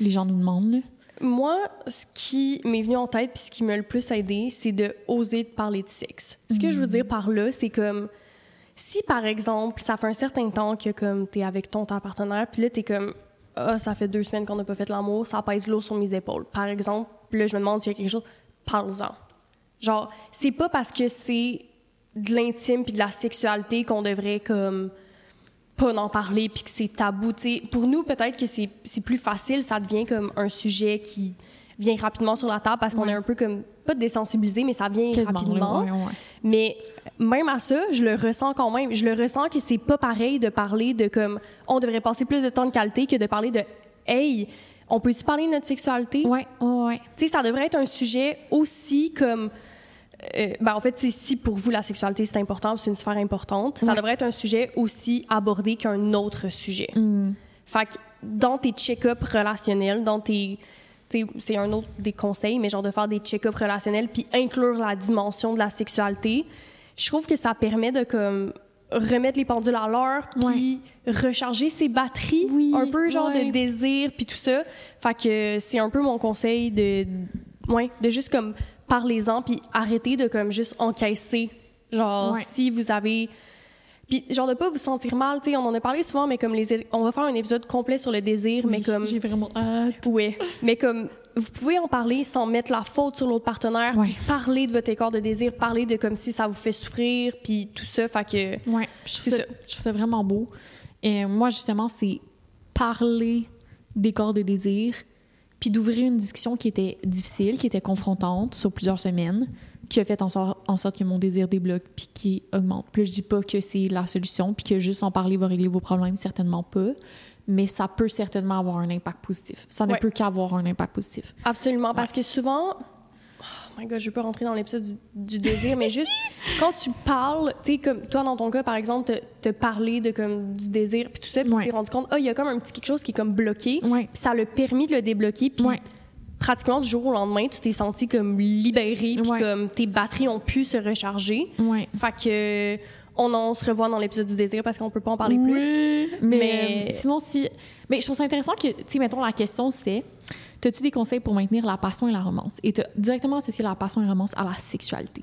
les gens nous demandent. là. Moi, ce qui m'est venu en tête puis ce qui m'a le plus aidé, c'est de oser te parler de sexe. Ce que je veux dire par là, c'est comme si par exemple, ça fait un certain temps que comme t'es avec ton, ton partenaire, puis là t'es comme ah ça fait deux semaines qu'on n'a pas fait l'amour, ça pèse l'eau sur mes épaules. Par exemple, puis là je me demande s'il y a quelque chose, parle-en. Genre c'est pas parce que c'est de l'intime puis de la sexualité qu'on devrait comme pas en parler puis que c'est tabou. T'sais, pour nous, peut-être que c'est c'est plus facile, ça devient comme un sujet qui vient rapidement sur la table parce qu'on Ouais. est un peu comme, pas désensibilisé, mais ça vient Quasiment, rapidement. Mais même à ça, je le ressens quand même. Je le ressens que c'est pas pareil de parler de comme, on devrait passer plus de temps de qualité que de parler de, hey, on peut-tu parler de notre sexualité? Ouais, ouais, ouais. Tu sais, ça devrait être un sujet aussi comme. Euh, ben, en fait, si pour vous la sexualité c'est important, c'est une sphère importante, ça devrait être un sujet aussi abordé qu'un autre sujet. Mm. Fait que dans tes check-ups relationnels, dans tes. C'est un autre des conseils, mais genre de faire des check-ups relationnels puis inclure la dimension de la sexualité, je trouve que ça permet de comme remettre les pendules à l'heure puis recharger ses batteries Oui, un peu genre ouais. de désir puis tout ça. Fait que c'est un peu mon conseil de ouais, de juste comme parlez-en puis arrêtez de comme juste encaisser genre Ouais. si vous avez puis genre de pas vous sentir mal, tu sais, on en a parlé souvent mais comme les on va faire un épisode complet sur le désir mais comme J'ai vraiment hâte. ouais, mais comme vous pouvez en parler sans mettre la faute sur l'autre partenaire, Ouais. puis parler de votre écart de désir, parler de comme si ça vous fait souffrir, puis tout ça, fait que Ouais, je trouve, ça, ça. je trouve ça vraiment beau. Et moi, justement, c'est parler des corps de désir, puis d'ouvrir une discussion qui était difficile, qui était confrontante sur plusieurs semaines, qui a fait en sorte, en sorte que mon désir débloque, puis qui augmente. Puis je dis pas que c'est la solution, puis que juste en parler va régler vos problèmes, certainement pas. Mais ça peut certainement avoir un impact positif. Ça ne Ouais. peut qu'avoir un impact positif. Absolument, parce que souvent, my god, je vais pas rentrer dans l'épisode du, du désir, mais juste quand tu parles, tu sais, comme toi dans ton cas par exemple, te, te parler de comme du désir puis tout ça, puis Ouais. tu t'es rendu compte, ah, il y a comme un petit quelque chose qui est comme bloqué, Ouais. puis ça l'a permis de le débloquer, puis Ouais. pratiquement du jour au lendemain, tu t'es senti comme libéré, puis comme tes batteries ont pu se recharger. Ouais. Fait que on en se revoit dans l'épisode du désir parce qu'on peut pas en parler plus. Mais, Mais- sinon, si. Mais je trouve ça intéressant que, tu sais, mettons, la question c'est As-tu des conseils pour maintenir la passion et la romance? Et tu directement associé la passion et la romance à la sexualité.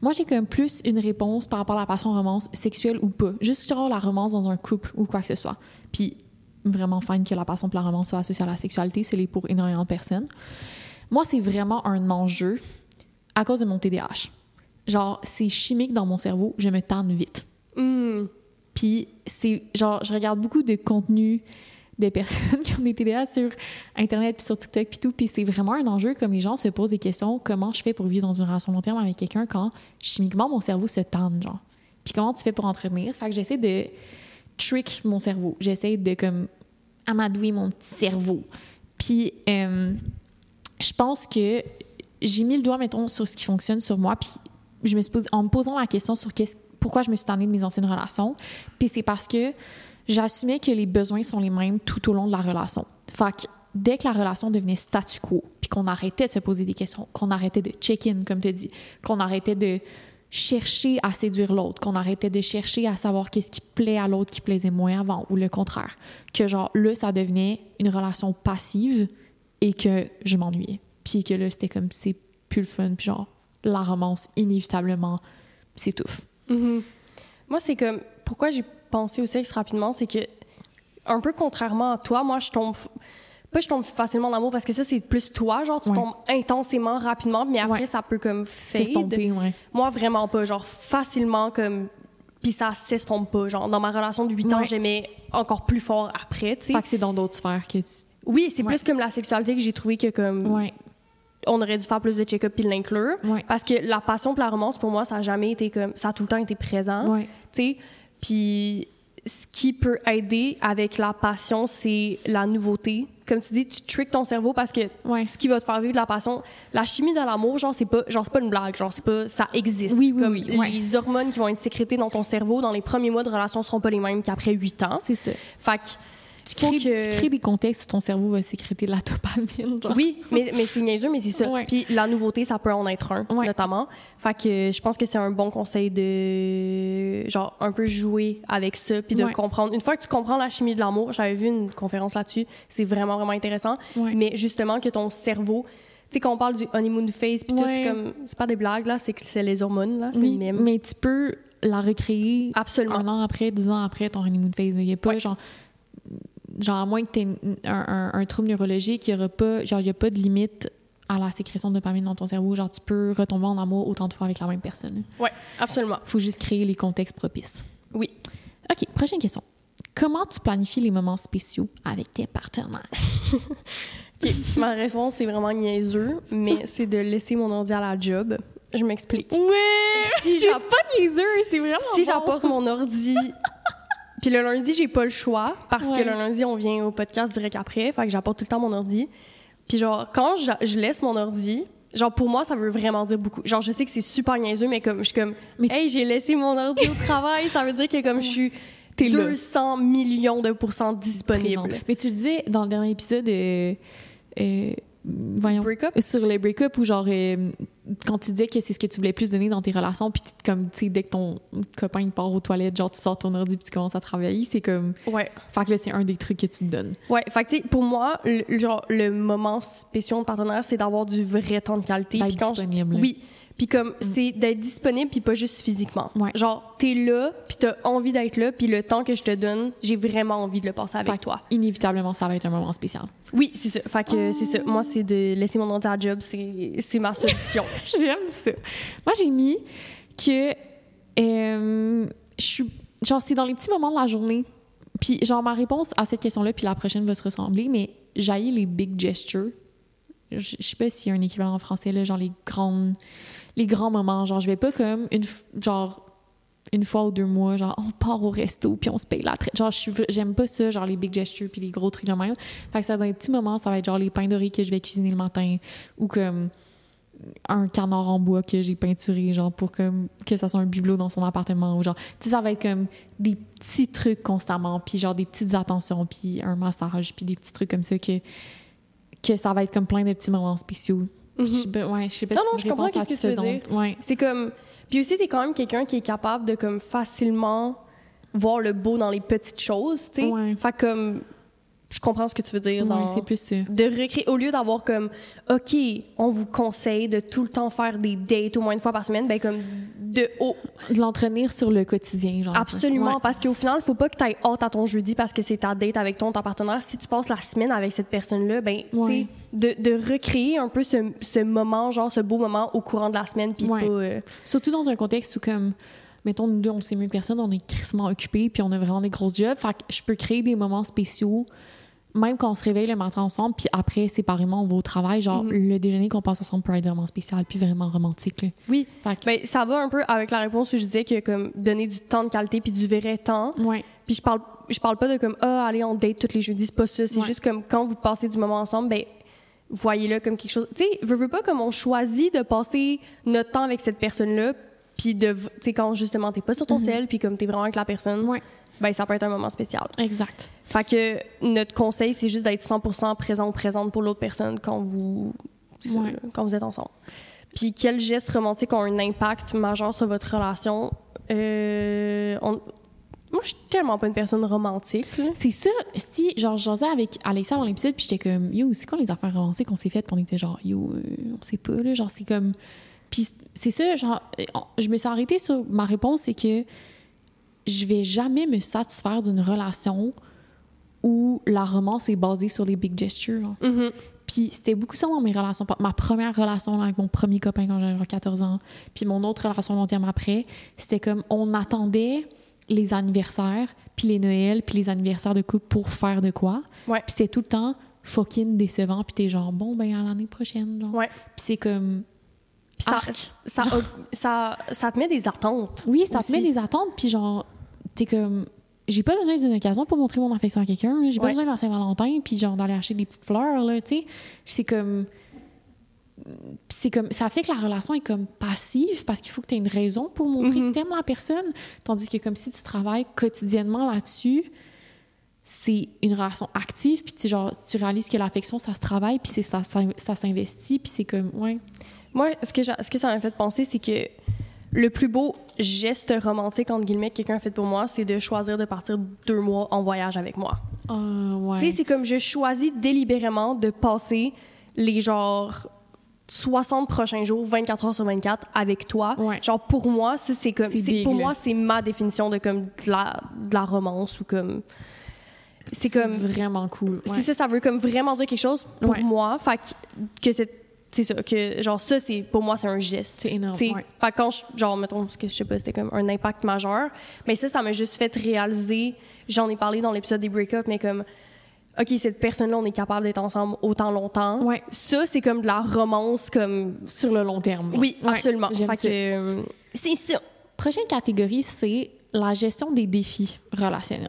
Moi, j'ai comme plus une réponse par rapport à la passion romance sexuelle ou pas. Juste genre la romance dans un couple ou quoi que ce soit. Puis vraiment fine que la passion et la romance soient associées à la sexualité. C'est pour énormément de personnes. Moi, c'est vraiment un enjeu à cause de mon TDAH. Genre, c'est chimique dans mon cerveau, je me tanne vite. Hmm. Puis c'est genre je regarde beaucoup de contenu de personnes qui ont des TDA sur internet puis sur TikTok puis tout puis c'est vraiment un enjeu comme les gens se posent des questions comment je fais pour vivre dans une relation long terme avec quelqu'un quand chimiquement mon cerveau se tente genre. Puis comment tu fais pour entretenir? Fait que j'essaie de trick mon cerveau. J'essaie de comme amadouer mon petit cerveau. Puis euh, je pense que j'ai mis le doigt mettons sur ce qui fonctionne sur moi puis je me suis posé, en me posant la question sur qu'est-ce pourquoi je me suis tannée de mes anciennes relations. Puis c'est parce que j'assumais que les besoins sont les mêmes tout au long de la relation. Fait que dès que la relation devenait statu quo, puis qu'on arrêtait de se poser des questions, qu'on arrêtait de check-in, comme tu dis, qu'on arrêtait de chercher à séduire l'autre, qu'on arrêtait de chercher à savoir qu'est-ce qui plaît à l'autre qui plaisait moins avant, ou le contraire. Que genre là, ça devenait une relation passive et que je m'ennuyais. Puis que là, c'était comme c'est plus le fun, puis genre la romance, inévitablement, s'étouffe. Mhm. Moi, c'est comme. Pourquoi j'ai pensé au sexe rapidement, c'est que, un peu contrairement à toi, moi, je tombe. Pas je tombe facilement en amour parce que ça, c'est plus toi. Genre, tu Ouais. tombes intensément rapidement, mais après, Ouais. ça peut comme fade. S'estomper, ouais. Moi, vraiment pas. Genre, facilement, comme. Puis ça s'estompe pas. Genre, dans ma relation de 8 ans, j'aimais encore plus fort après, tu sais. Fait que c'est dans d'autres sphères que tu... Oui, c'est plus comme la sexualité que j'ai trouvé que, comme. On aurait dû faire plus de check-up puis l'inclure. Ouais. Parce que la passion pour la romance, pour moi, ça a jamais été comme. Ça a tout le temps été présent. Ouais. tu sais. Puis ce qui peut aider avec la passion, c'est la nouveauté. Comme tu dis, tu tricks ton cerveau parce que Ouais. ce qui va te faire vivre de la passion, la chimie de l'amour, genre c'est pas, genre c'est pas une blague, genre c'est pas, ça existe. Oui, oui, Comme oui. Les hormones qui vont être sécrétées dans ton cerveau dans les premiers mois de relation seront pas les mêmes qu'après 8 ans. C'est ça. Fait que tu, Faut crées, que- tu crées des contextes où ton cerveau va sécréter de la dopamine. genre. Oui, mais, mais c'est niaiseux, mais c'est ça. Ouais. Puis la nouveauté, ça peut en être un, Ouais. notamment. Fait que je pense que c'est un bon conseil de, genre, un peu jouer avec ça, puis de Ouais. comprendre. Une fois que tu comprends la chimie de l'amour, j'avais vu une conférence là-dessus, c'est vraiment, vraiment intéressant. Mais justement, que ton cerveau, tu sais, quand on parle du honeymoon phase, puis Ouais. tout, comme, c'est pas des blagues, là, c'est que c'est les hormones, là, c'est Oui, le mais tu peux la recréer Absolument. un an après, dix ans après ton honeymoon phase. Il n'y a pas Ouais. genre. Genre, à moins que tu aies un, un- un trouble neurologique, il n'y aura pas, genre, il y a pas de limite à la sécrétion de dopamine dans ton cerveau. Genre, tu peux retomber en amour autant de fois avec la même personne. Ouais, absolument. faut juste créer les contextes propices. Oui. OK, prochaine question. Comment tu planifies les moments spéciaux avec tes partenaires? OK. Ma réponse, c'est vraiment niaiseux, mais c'est de laisser mon ordi à la job. Je m'explique. Oui! Si c'est pas niaiseux, c'est vraiment si bon. j'apporte mon ordi. Puis le lundi, j'ai pas le choix parce Ouais. que le lundi, on vient au podcast direct après. Fait que j'apporte tout le temps mon ordi. Puis genre, quand je, je laisse mon ordi, genre pour moi, ça veut vraiment dire beaucoup. Genre, je sais que c'est super niaiseux, mais comme je suis comme, Mais tu- hey, j'ai laissé mon ordi au travail, ça veut dire que comme je suis T'es là. 200 millions de pourcents disponible. Présente. Mais tu le disais dans le dernier épisode, euh, euh, voyons, Break-up? sur les break-up, où genre, euh, quand tu disais que c'est ce que tu voulais plus donner dans tes relations, puis comme, tu sais, dès que ton copain il part aux toilettes, genre, tu sors ton ordi puis tu commences à travailler, c'est comme. Ouais. Fait que là, c'est un des trucs que tu te donnes. Ouais, fait que tu sais, pour moi, le, genre, le moment spécial de partenaire, c'est d'avoir du vrai temps de qualité. Puis quand je-. Oui. Puis comme, c'est d'être disponible, puis pas juste physiquement. Ouais. Genre, t'es là, puis t'as envie d'être là, puis le temps que je te donne, j'ai vraiment envie de le passer avec Fait toi. Inévitablement, ça va être un moment spécial. Oui, c'est ça. Fait que c'est ça. Moi, c'est de laisser mon la job, c'est c'est ma solution. J'aime ça. Moi, j'ai mis que euh, je suis. Genre, c'est dans les petits moments de la journée. Puis, genre, ma réponse à cette question-là, puis la prochaine va se ressembler, mais j'haïs les big gestures. Je je sais pas s'il y a un équivalent en français, là, genre les grandes. Les grands moments. Genre, je vais pas comme une. Genre. Une fois ou deux mois, genre, on part au resto puis on se paye la traite. Genre, j'aime pas ça, genre les big gestures puis les gros trucs de même. Fait que ça, dans les petits moments, ça va être genre les pains dorés que je vais cuisiner le matin ou comme un canard en bois que j'ai peinturé, genre pour comme, que ça soit un bibelot dans son appartement. Ou genre, tu sais, ça va être comme des petits trucs constamment, puis genre des petites attentions, puis un massage, puis des petits trucs comme ça que, que ça va être comme plein de petits moments spéciaux. Je ouais, je sais pas Non, si non, je comprends qu'est-ce que tu veux. Ouais. c'est comme. Puis aussi, t'es quand même quelqu'un qui est capable de comme facilement voir le beau dans les petites choses, tu sais. Ouais. Fait que, comme. Je comprends ce que tu veux dire. Dans... c'est plus ça. de recréer au lieu d'avoir comme OK, on vous conseille de tout le temps faire des dates au moins une fois par semaine, ben comme de haut De l'entraîner sur le quotidien, genre. absolument Ouais. parce qu'au final, faut pas que tu aies hâte à ton jeudi parce que c'est ta date avec ton, ton partenaire. Si tu passes la semaine avec cette personne-là, ben tu sais Ouais. de, de recréer un peu ce, ce moment, genre ce beau moment au courant de la semaine puis Ouais. euh, Surtout dans un contexte où, comme, mettons, nous deux, on sait mieux personne, on est crissement occupés, puis on a vraiment des grosses jobs. Fait que je peux créer des moments spéciaux, même quand on se réveille le matin ensemble, puis après, séparément, on va au travail. Genre, Mm-hmm. le déjeuner qu'on passe ensemble peut être vraiment spécial, puis vraiment romantique. Là. oui. Que, Ben, ça va un peu avec la réponse où je disais que comme donner du temps de qualité puis du vrai temps. ouais. Puis je parle je parle pas de comme ah allez on date tous les jeudis, c'est pas ça, c'est Ouais. juste comme quand vous passez du moment ensemble ben voyez-le comme quelque chose. Tu sais, veux, veux pas comme on choisit de passer notre temps avec cette personne-là puis de tu sais quand justement t'es pas sur ton sel puis comme t'es vraiment avec la personne, Ouais. Ben ça peut être un moment spécial. Exact. Fait que notre conseil c'est juste d'être 100% présent ou présente pour l'autre personne quand vous ça, quand vous êtes ensemble. Puis quels gestes romantiques ont un impact majeur sur votre relation? Euh, on- Moi, je suis tellement pas une personne romantique. C'est ça, si, genre, j'osais avec Alexa dans l'épisode, puis j'étais comme, yo, c'est quoi les affaires romantiques qu'on s'est faites, puis on était genre, yo, euh, on sait pas, là, genre, c'est comme. Puis c'est ça, genre, euh, je me suis arrêtée sur. Ma réponse, c'est que je vais jamais me satisfaire d'une relation où la romance est basée sur les big gestures. Mhm. Puis c'était beaucoup ça dans mes relations. Ma première relation avec mon premier copain quand j'avais genre 14 ans, puis mon autre relation long terme après, c'était comme on attendait les anniversaires, puis les Noëls, puis les anniversaires de couple pour faire de quoi. Ouais. Puis c'était tout le temps fucking décevant, puis t'es genre bon ben à l'année prochaine. Genre. Ouais. Puis c'est comme Puis ça, ça, ça, ça te met des attentes. oui, ça te met des attentes, puis genre t'es comme j'ai pas besoin d'une occasion pour montrer mon affection à quelqu'un, j'ai pas Ouais. besoin de la Saint-Valentin, puis genre d'aller acheter des petites fleurs là, tu sais. C'est comme c'est comme ça fait que la relation est comme passive parce qu'il faut que tu aies une raison pour montrer Mhm. que tu aimes la personne tandis que comme si tu travailles quotidiennement là-dessus c'est une relation active, puis tu genre, tu réalises que l'affection, ça se travaille, puis c'est ça, ça, ça s'investit, puis c'est comme, ouais. Moi, ce que, ce que ça m'a fait penser, c'est que le plus beau geste romantique, entre guillemets, que quelqu'un a fait pour moi, c'est de choisir de partir deux mois en voyage avec moi. Euh, ouais. Tu sais, c'est comme je choisis délibérément de passer les genre 60 prochains jours, 24 heures sur 24 avec toi. Ouais. Genre pour moi, ça c'est comme C'est c'est big, pour là. moi c'est ma définition de comme de la, de la romance ou comme c'est comme vraiment cool. ouais. c'est ça ça veut comme vraiment dire quelque chose pour Ouais. moi, fait que, que c'est c'est ça que genre ça c'est pour moi c'est un geste. C'est énorme, ouais. Fait que quand je, genre mettons parce que je sais pas c'était comme un impact majeur, mais ça ça m'a juste fait réaliser, j'en ai parlé dans l'épisode des break-up mais comme OK, cette personne-là, on est capable d'être ensemble autant longtemps. Ouais. Ça, c'est comme de la romance, comme. Sur le long terme. Oui, Ouais, absolument. j'aime Fait ça. que, euh, c'est ça. Prochaine catégorie, c'est la gestion des défis relationnels.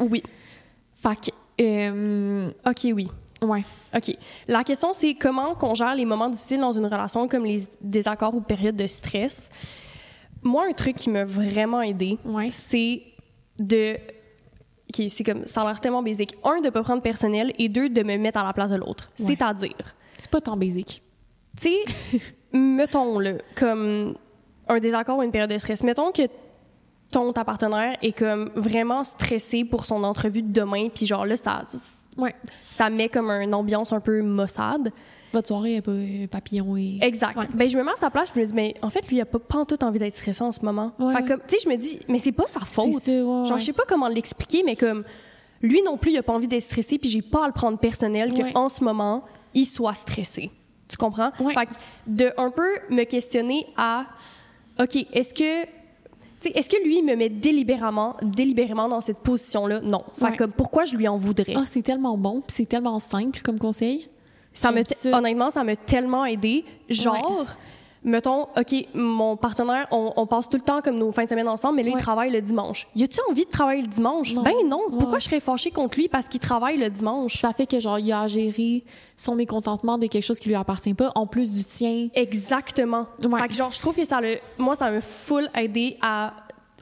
Oui. Fait que, euh, OK, oui. Ouais. OK. La question, c'est comment qu'on gère les moments difficiles dans une relation, comme les désaccords ou périodes de stress? Moi, un truc qui m'a vraiment aidé, Ouais. c'est de. OK, c'est comme. Ça a l'air tellement basique. Un, de pas prendre personnel et deux, de me mettre à la place de l'autre. Ouais. C'est-à-dire. C'est pas tant basique. Tu sais, mettons-le, comme un désaccord ou une période de stress. Mettons que ton ta partenaire est comme vraiment stressé pour son entrevue de demain, puis genre là, ça, Ouais. ça met comme une ambiance un peu maussade. Votre soirée est pas euh, papillon et. Exact. Ouais. Ben, je me mets à sa place, je me dis, mais en fait, lui, il a pas, tout envie d'être stressé en ce moment. Ouais, fait ouais. comme, tu sais, je me dis, mais c'est pas sa faute. ça, genre, je sais pas comment l'expliquer, mais comme, lui non plus, il a pas envie d'être stressé, puis j'ai pas à le prendre personnel qu'en ce moment, il soit stressé. Tu comprends? Fait que de un peu me questionner à, OK, est-ce que. Est-ce que lui il me met délibérément, délibérément dans cette position-là? Non. Ouais. que comme, pourquoi je lui en voudrais? Ah, c'est tellement bon, puis c'est tellement simple comme conseil. Ça me ça. honnêtement, ça m'a tellement aidé. Genre, mettons, OK, mon partenaire, on, on passe tout le temps comme nos fins de semaine ensemble, mais là, Ouais. il travaille le dimanche. Y a-tu envie de travailler le dimanche? Non. Ben non. Pourquoi je serais fâchée contre lui parce qu'il travaille le dimanche? Ça fait que, genre, il a à gérer son mécontentement de quelque chose qui lui appartient pas, en plus du tien. Exactement. Ouais. Fait que genre, je trouve que ça le, moi, ça m'a full aidé à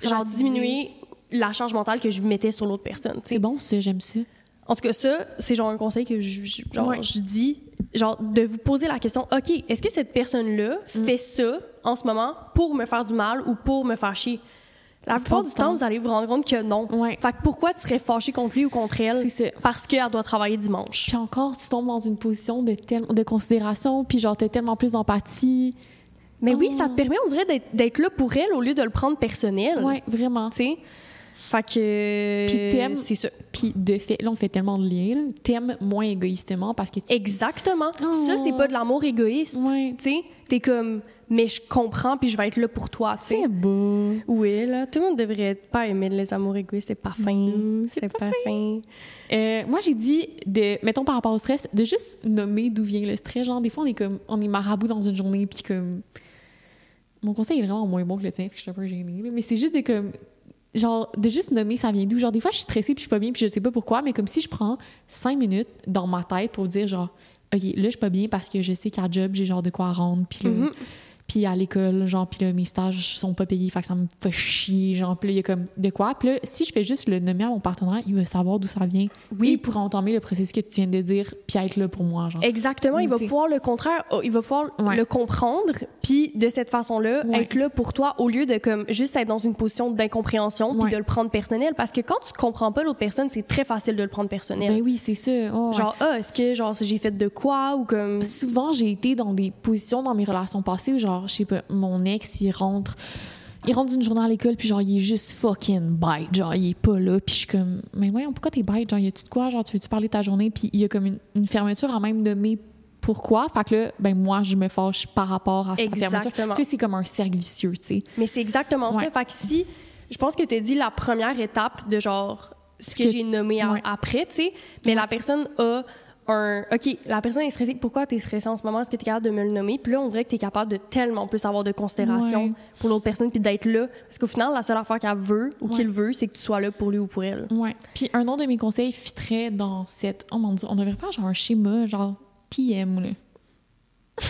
genre diminuer la charge mentale que je mettais sur l'autre personne. C'est bon, ça, j'aime ça. En tout cas, ça, c'est genre un conseil que je, je- genre, je dis, genre, de vous poser la question, OK, est-ce que cette personne-là Mm. fait ça en ce moment pour me faire du mal ou pour me faire chier? La plupart du temps, vous allez vous rendre compte que non. Ouais. Fait que pourquoi tu serais fâché contre lui ou contre elle? Parce qu'elle doit travailler dimanche? Puis encore, tu tombes dans une position de, tel- de considération, puis genre, t'as tellement plus d'empathie. Mais oui, Oh. ça te permet, on dirait, d'être- d'être là pour elle au lieu de le prendre personnel. Ouais, vraiment. Tu sais? Fait que. Puis t'aimes- C'est ça. Puis de fait, là, on fait tellement de liens. T'aimes moins égoïstement parce que tu... Exactement. Oh. Ça, c'est pas de l'amour égoïste. Ouais. Tu sais? T'es comme, mais je comprends, puis je vais être là pour toi, tu sais. C'est beau. Oui, là, tout le monde devrait pas aimer les amours égoïstes, c'est pas fin. C'est pas, fin. Euh, moi, j'ai dit, de, mettons par rapport au stress, de juste nommer d'où vient le stress. Genre, des fois, on est comme, on est marabout dans une journée, puis comme. Mon conseil est vraiment moins bon que le tien, puis je suis un peu gênée. Mais c'est juste de comme. Genre, de juste nommer ça vient d'où. Genre, des fois, je suis stressée, puis je suis pas bien, puis je sais pas pourquoi, mais comme si je prends cinq minutes dans ma tête pour dire, genre, OK, là, je suis pas bien parce que je sais qu'à job, j'ai genre de quoi rendre, puis Mhm. Puis à l'école, genre, puis là, mes stages sont pas payés, fait que ça me fait chier, genre, puis là, il y a comme de quoi? Puis là, si je fais juste le nommer à mon partenaire, il va savoir d'où ça vient. Oui. Il pourra entamer le processus que tu viens de dire, puis être là pour moi, genre. Exactement, il va pouvoir le contraire, oh, il va pouvoir Ouais. le comprendre, puis de cette façon-là, Ouais. être là pour toi au lieu de comme juste être dans une position d'incompréhension puis Ouais. de le prendre personnel. Parce que quand tu comprends pas l'autre personne, c'est très facile de le prendre personnel. Ben oui, c'est ça. Oh. Genre, ah, est-ce que genre j'ai fait de quoi ou comme. souvent j'ai été dans des positions dans mes relations passées où genre je sais pas mon ex il rentre il rentre d'une journée à l'école puis genre il est juste fucking bite genre il est pas là puis je suis comme mais voyons pourquoi t'es bite genre y a-tu de quoi genre tu veux-tu parler de ta journée puis il y a comme une, une fermeture à même nommer pourquoi fait que là ben moi je me fâche par rapport à sa fermeture puis c'est comme un cercle vicieux tu sais Mais c'est exactement Ouais. ça. Fait que si, je pense que tu as dit la première étape de genre ce que, que- j'ai nommé ouais. après, tu sais, mais la personne a un. OK, la personne est stressée. Pourquoi tu es stressée en ce moment? Est-ce que tu es capable de me le nommer? Puis là, on dirait que tu es capable de tellement plus avoir de considération Ouais. pour l'autre personne puis d'être là. Parce qu'au final, la seule affaire qu'elle veut ou Ouais. qu'il veut, c'est que tu sois là pour lui ou pour elle. ouais puis un autre de mes conseils fitterait dans cette oh mon dieu on devrait faire genre un schéma genre TM là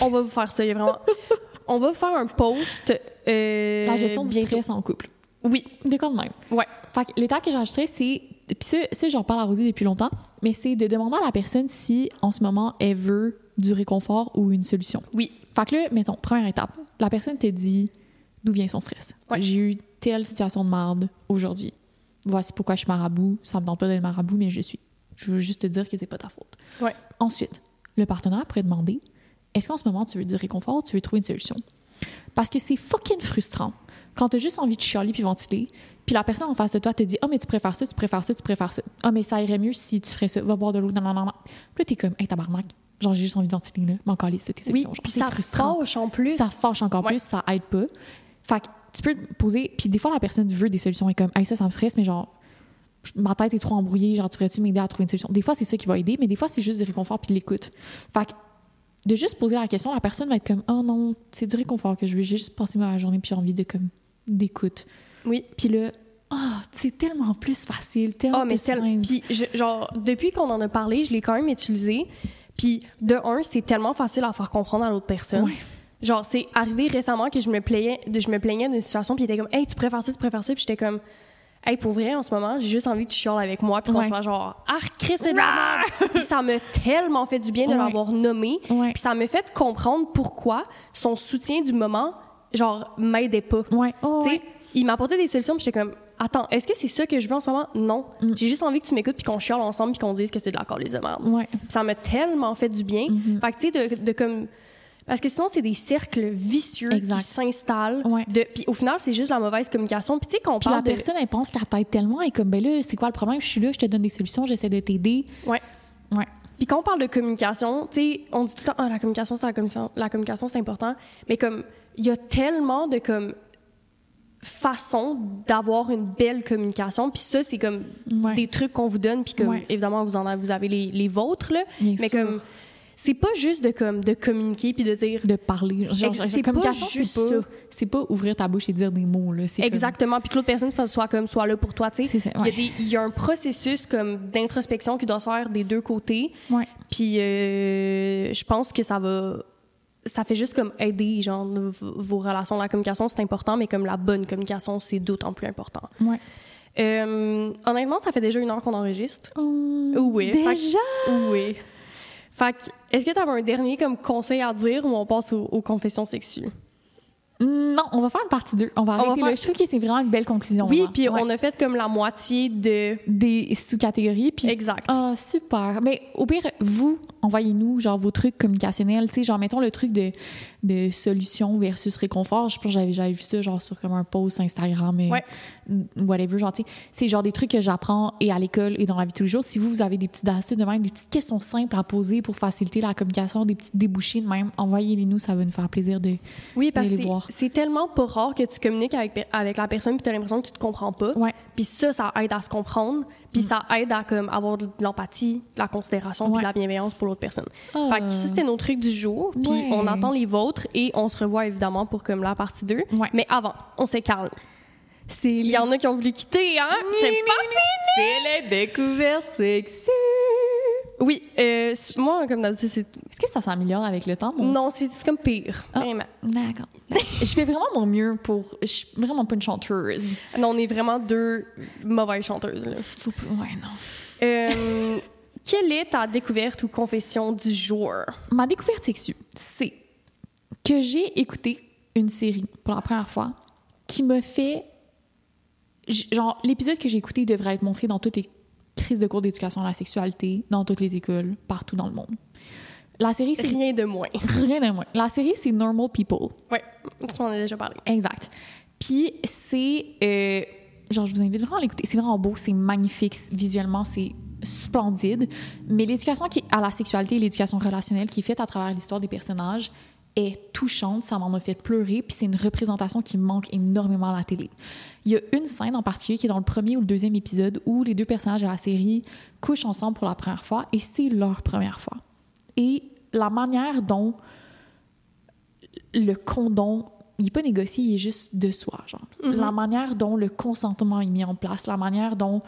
On va vous faire ça. Il y a vraiment. on va faire un post. euh, la gestion du stress en couple Oui, de même? Ouais. Fait que l'étape que j'ajouterais, c'est puis ça, ça, j'en parle à Rosie depuis longtemps, mais c'est de demander à la personne si, en ce moment, elle veut du réconfort ou une solution. Oui. Fait que là, mettons, première étape, la personne te dit d'où vient son stress? Ouais. J'ai eu telle situation de merde aujourd'hui. Voici pourquoi je suis marabout. Ça me tente pas d'être marabout, mais je suis. Je veux juste te dire que c'est pas ta faute. Ouais. Ensuite, le partenaire pourrait demander est-ce qu'en ce moment tu veux du réconfort ou tu veux trouver une solution? Parce que c'est fucking frustrant quand t'as juste envie de chialer puis ventiler, puis la personne en face de toi te dit oh mais tu préfères ça, tu préfères ça, tu préfères ça. Ah mais ça irait mieux si tu ferais ça. Va boire de l'eau. Non non non non. Puis là t'es comme hey tabarnak. Genre j'ai juste envie de ventiler là. M'en calisse de tes Oui, puis ça frustrant. fâche en plus. Ça fâche encore Ouais. plus, ça aide pas. Fait que tu peux te poser. Puis des fois, la personne veut des solutions et comme, hey, ça, ça me stresse, mais genre, ma tête est trop embrouillée, genre, tu pourrais-tu m'aider à trouver une solution? Des fois, c'est ça qui va aider, mais des fois, c'est juste du réconfort puis de l'écoute. Fait que de juste poser la question, la personne va être comme, oh non, c'est du réconfort que je veux, j'ai juste passé ma journée puis j'ai envie de, comme, d'écoute. Oui. Puis là, ah, c'est tellement plus facile, tellement Ah, mais plus tel- simple. Puis, je- genre, depuis qu'on en a parlé, je l'ai quand même utilisé. Puis, de un, c'est tellement facile à faire comprendre à l'autre personne. Genre, c'est arrivé récemment que je me plaignais, je me plaignais d'une situation, puis il était comme, hey, tu préfères ça, tu préfères ça, puis j'étais comme, hey, pour vrai, en ce moment, j'ai juste envie de chialer avec moi, puis qu'on Ouais. soit genre, ah, Chris, c'est merde. Puis ça m'a tellement fait du bien de Ouais. l'avoir nommé, Ouais. puis ça m'a fait comprendre pourquoi son soutien du moment, genre, m'aidait pas. Ouais. Oh, Tu sais, ouais. Il m'apportait des solutions, puis j'étais comme, attends, est-ce que c'est ça que je veux en ce moment? Non. Mm. J'ai juste envie que tu m'écoutes, puis qu'on chiale ensemble, puis qu'on dise que c'est de la calice de merde. Ouais. Ça m'a tellement fait du bien. Mm-hmm. Fait que, tu sais, de, de comme. Parce que sinon, c'est des cercles vicieux Exact. qui s'installent. Ouais. Puis au final, c'est juste la mauvaise communication. Puis tu sais, quand on Puis la parle de. personne, elle pense qu'elle t'aide tellement, elle est comme, ben là, c'est quoi le problème? Je suis là, je te donne des solutions, j'essaie de t'aider. Ouais. Ouais. Puis quand on parle de communication, tu sais, on dit tout le temps, ah, la communication, c'est la communication, la communication, c'est important. Mais comme, il y a tellement de comme façons d'avoir une belle communication. Puis ça, c'est comme Ouais. des trucs qu'on vous donne. Puis comme, Ouais. évidemment, vous en avez, vous avez les, les vôtres, là. Bien mais sûr. comme, c'est pas juste de comme de communiquer puis de dire de parler. C'est pas juste ça. c'est pas ouvrir ta bouche et dire des mots. Là. Comme- Exactement, puis que l'autre personne soit comme soit là pour toi, tu sais. Il y a ouais. des- Il y, a un processus comme d'introspection qui doit se faire des deux côtés. Puis euh, je pense que ça va ça fait juste comme aider genre vos relations la communication c'est important mais comme la bonne communication c'est d'autant plus important. Ouais. Euh, honnêtement, ça fait déjà une heure qu'on enregistre. Oh, Oui. Fait que- Déjà? Oui. Fait est-ce que tu avais un dernier comme conseil à dire ou on passe aux, aux confessions sexuelles? Non, on va faire une partie 2. On va arrêter faire- là. Je trouve que c'est vraiment une belle conclusion. Oui, puis Ouais. on a fait comme la moitié de Des sous-catégories. Exact. Ah, super. Mais au pire, vous, envoyez-nous genre vos trucs communicationnels. Tu sais, genre, mettons le truc de, de solution versus réconfort. Je pense que j'avais, j'avais vu ça genre sur comme un post Instagram. euh, Ouais. Whatever. Genre, c'est genre des trucs que j'apprends et à l'école et dans la vie de tous les jours. Si vous, vous avez des petites astuces de même, des petites questions simples à poser pour faciliter la communication, des petites débouchées de même, envoyez-les nous. Ça va nous faire plaisir de. Oui, parce que c'est- voir. c'est tellement pas rare que tu communiques avec, avec la personne puis tu as l'impression que tu te comprends pas. Ouais. Puis ça, ça aide à se comprendre. Puis ça aide à comme, avoir de l'empathie, de la considération puis de la bienveillance pour l'autre personne. Ah. Fait que ça, c'était nos trucs du jour. Puis Ouais. on attend les et on se revoit évidemment pour comme la partie 2. Ouais. Mais avant, on se calme. Il y en a qui ont voulu quitter, hein? C'est pas C'est les découvertes sexy. Oui, euh, moi, comme d'habitude, c'est... Est-ce que ça s'améliore avec le temps? mon Non, c'est comme pire. Ah. Vraiment. D'accord. je fais vraiment mon mieux pour. Je suis vraiment pas une chanteuse. Non, on est vraiment deux mauvaises chanteuses, là. Faut Ouais, non. Euh, quelle est ta découverte ou confession du jour? Ma découverte sexue, c'est que j'ai écouté une série pour la première fois qui me fait. Genre, l'épisode que j'ai écouté devrait être montré dans toutes les crises de cours d'éducation à la sexualité, dans toutes les écoles, partout dans le monde. La série, c'est Rien de moins. rien de moins. La série, c'est Normal People. Ouais, tu m'en as déjà parlé. Exact. Puis c'est. euh, genre, je vous invite vraiment à l'écouter. C'est vraiment beau, c'est magnifique. Visuellement, c'est splendide. Mais l'éducation qui à la sexualité et l'éducation relationnelle qui est faite à travers l'histoire des personnages est touchante. Ça m'en a fait pleurer. Puis c'est une représentation qui manque énormément à la télé. Il y a une scène en particulier qui est dans le premier ou le deuxième épisode où les deux personnages de la série couchent ensemble pour la première fois et c'est leur première fois. Et la manière dont le condom, il n'est pas négocié, il est juste de soi. Genre. La manière dont le consentement est mis en place, la manière dont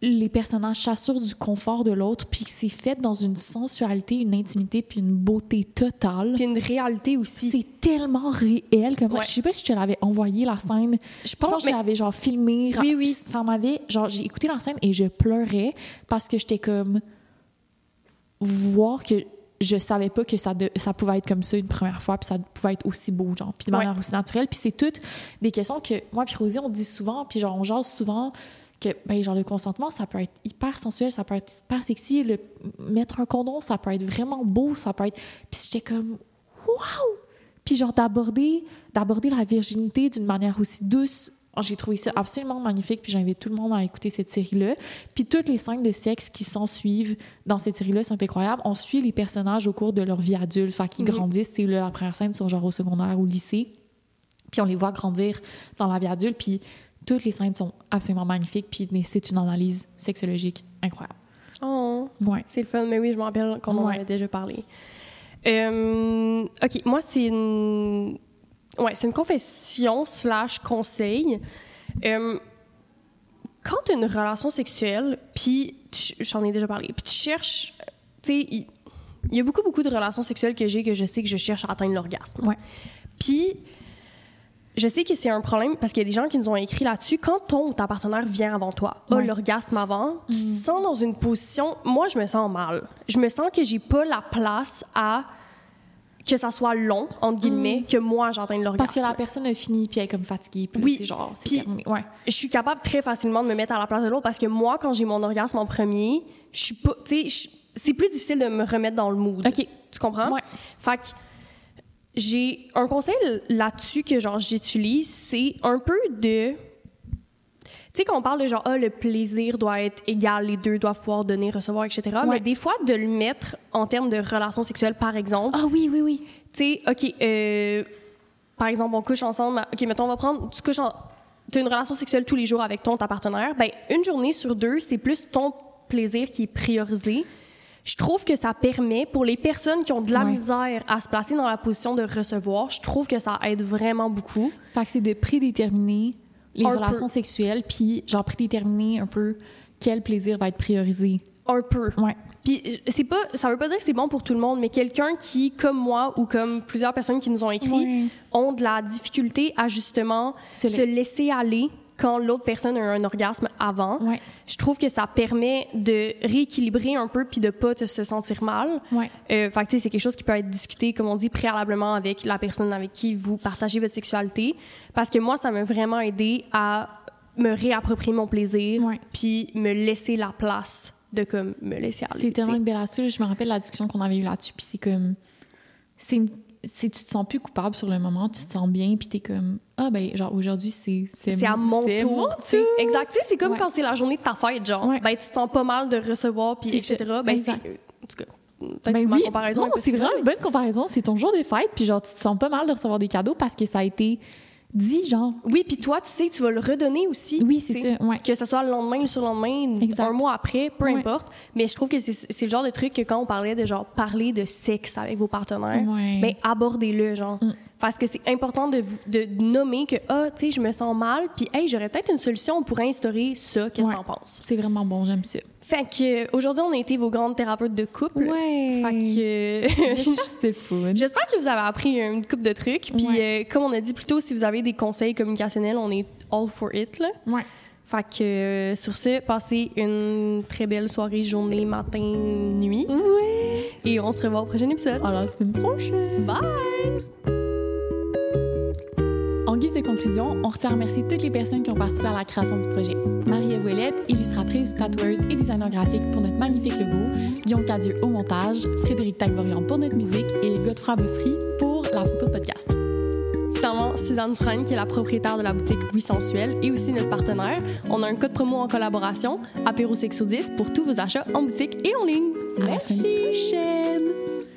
les personnages s'assurent du confort de l'autre, puis que c'est fait dans une sensualité, une intimité, puis une beauté totale. Puis une réalité aussi. C'est tellement réel comme. Ouais. Je sais pas si je te l'avais envoyé la scène. Je Je pense pense, que je l'avais genre filmé. Oui, oui. Ça m'avait genre j'ai écouté la scène et je pleurais parce que j'étais comme voir que je savais pas que ça de- ça pouvait être comme ça une première fois puis ça pouvait être aussi beau genre puis de Ouais. manière aussi naturelle puis c'est toutes des questions que moi puis Rosie on dit souvent puis genre on jase souvent que ben genre le consentement ça peut être hyper sensuel ça peut être hyper sexy. Le mettre un condom ça peut être vraiment beau ça peut être puis j'étais comme waouh puis genre d'aborder d'aborder la virginité d'une manière aussi douce j'ai trouvé ça absolument magnifique puis j'invite tout le monde à écouter cette série là puis toutes les scènes de sexe qui s'en suivent dans cette série là sont incroyables. On suit les personnages au cours de leur vie adulte fait qu'ils Mhm. grandissent c'est la première scène sur genre au secondaire ou au lycée. Puis on les voit grandir dans la vie adulte puis toutes les scènes sont absolument magnifiques puis c'est une analyse sexologique incroyable Oh, ouais c'est le fun. Mais oui, je me rappelle qu'on en Ouais. avait déjà parlé. Euh, OK, moi, c'est une... Ouais, c'est une confession slash conseil. Euh, quand tu as une relation sexuelle, puis j'en ai déjà parlé, puis tu cherches... Tu sais, il il y a beaucoup, beaucoup de relations sexuelles que j'ai que je sais que je cherche à atteindre l'orgasme. Ouais. Puis, je sais que c'est un problème parce qu'il y a des gens qui nous ont écrit là-dessus. Quand ton ou ta partenaire vient avant toi, a Ouais. l'orgasme avant, tu te sens dans une position. Moi, je me sens mal. Je me sens que j'ai pas la place à que ça soit long, entre guillemets, que moi j'atteigne l'orgasme. parce que la personne a fini puis elle est comme fatiguée puis Oui. c'est genre Puis- ouais je suis capable très facilement de me mettre à la place de l'autre parce que moi, quand j'ai mon orgasme en premier, je suis pas. Tu sais, c'est plus difficile de me remettre dans le mood. ok Tu comprends? Ouais. Fait que j'ai un conseil là-dessus que genre j'utilise, c'est un peu de. Tu sais, quand on parle de genre, ah, le plaisir doit être égal, les deux doivent pouvoir donner, recevoir, etc. Ouais. Mais des fois, de le mettre en termes de relations sexuelles, par exemple, ah oui oui oui tu sais, OK, euh, par exemple, on couche ensemble. OK, mettons, on va prendre, tu couches en, as une relation sexuelle tous les jours avec ton, ta partenaire. Ben, une journée sur deux, c'est plus ton plaisir qui est priorisé. Je trouve que ça permet, pour les personnes qui ont de la Ouais. misère à se placer dans la position de recevoir, je trouve que ça aide vraiment beaucoup. Fait que c'est de prédéterminer les Un relations peu. sexuelles, puis genre prédéterminer un peu quel plaisir va être priorisé. Un peu. Ouais. Puis c'est pas, ça veut pas dire que c'est bon pour tout le monde, mais quelqu'un qui, comme moi ou comme plusieurs personnes qui nous ont écrit, ont de la difficulté à justement Se se, la- laisser aller quand l'autre personne a un orgasme avant. Ouais. Je trouve que ça permet de rééquilibrer un peu puis de pas te se sentir mal. Ouais. Euh, fait que, c'est quelque chose qui peut être discuté, comme on dit, préalablement avec la personne avec qui vous partagez votre sexualité. Parce que moi, ça m'a vraiment aidé à me réapproprier mon plaisir puis me laisser la place de comme me laisser aller. C'est tellement une belle astuce. Je me rappelle la discussion qu'on avait eue là-dessus, puis c'est comme. C'est tu te sens plus coupable sur le moment, tu te sens bien, puis t'es comme ah ben genre aujourd'hui c'est. C'est à mon tour, tu sais. Exact. Tu sais, c'est comme Ouais. quand c'est la journée de ta fête, genre. Ouais. Ben, tu te sens pas mal de recevoir, puis etc. Ben, c'est. Euh, En tout cas, peut-être Ben oui, comparaison non, c'est vraiment une bonne comparaison. C'est ton jour de fête, puis genre tu te sens pas mal de recevoir des cadeaux parce que ça a été dit genre. Oui, puis toi, tu sais tu vas le redonner aussi. Oui, c'est ça. Ouais. Que ce soit le lendemain, le surlendemain, Exact. un mois après, peu importe. Mais je trouve que c'est c'est le genre de truc que quand on parlait de genre parler de sexe avec vos partenaires, Ouais. ben abordez-le, genre. Mm. Parce que c'est important de, nommer que, ah, tu sais, je me sens mal, puis hey, j'aurais peut-être une solution, on pourrait instaurer ça, qu'est-ce Ouais. que t'en penses? C'est vraiment bon, j'aime ça. Fait que, euh, aujourd'hui, on a été vos grandes thérapeutes de couple. Ouais. Fait que. Que c'était fun. J'espère que vous avez appris une coupe de trucs. Puis, Ouais. euh, comme on a dit plus tôt, si vous avez des conseils communicationnels, on est all for it. Là. Ouais. Fait que, euh, sur ce, passez une très belle soirée, journée, matin, nuit. Ouais. Et on se revoit au prochain épisode. À la semaine prochaine. Bye! En guise de conclusion, on retient à remercier toutes les personnes qui ont participé à la création du projet. Marie-Ève Ouellette, illustratrice, tatoueuse et designer graphique pour notre magnifique logo, Guillaume Cadieux au montage, Frédéric Tagvorian pour notre musique et Godefroy Bossery pour la photo podcast. Finalement, Suzanne Dufresne, qui est la propriétaire de la boutique Oui Sensuelle et aussi notre partenaire. On a un code promo en collaboration, apéro 10 pour tous vos achats en boutique et en ligne. À la semaine prochaine.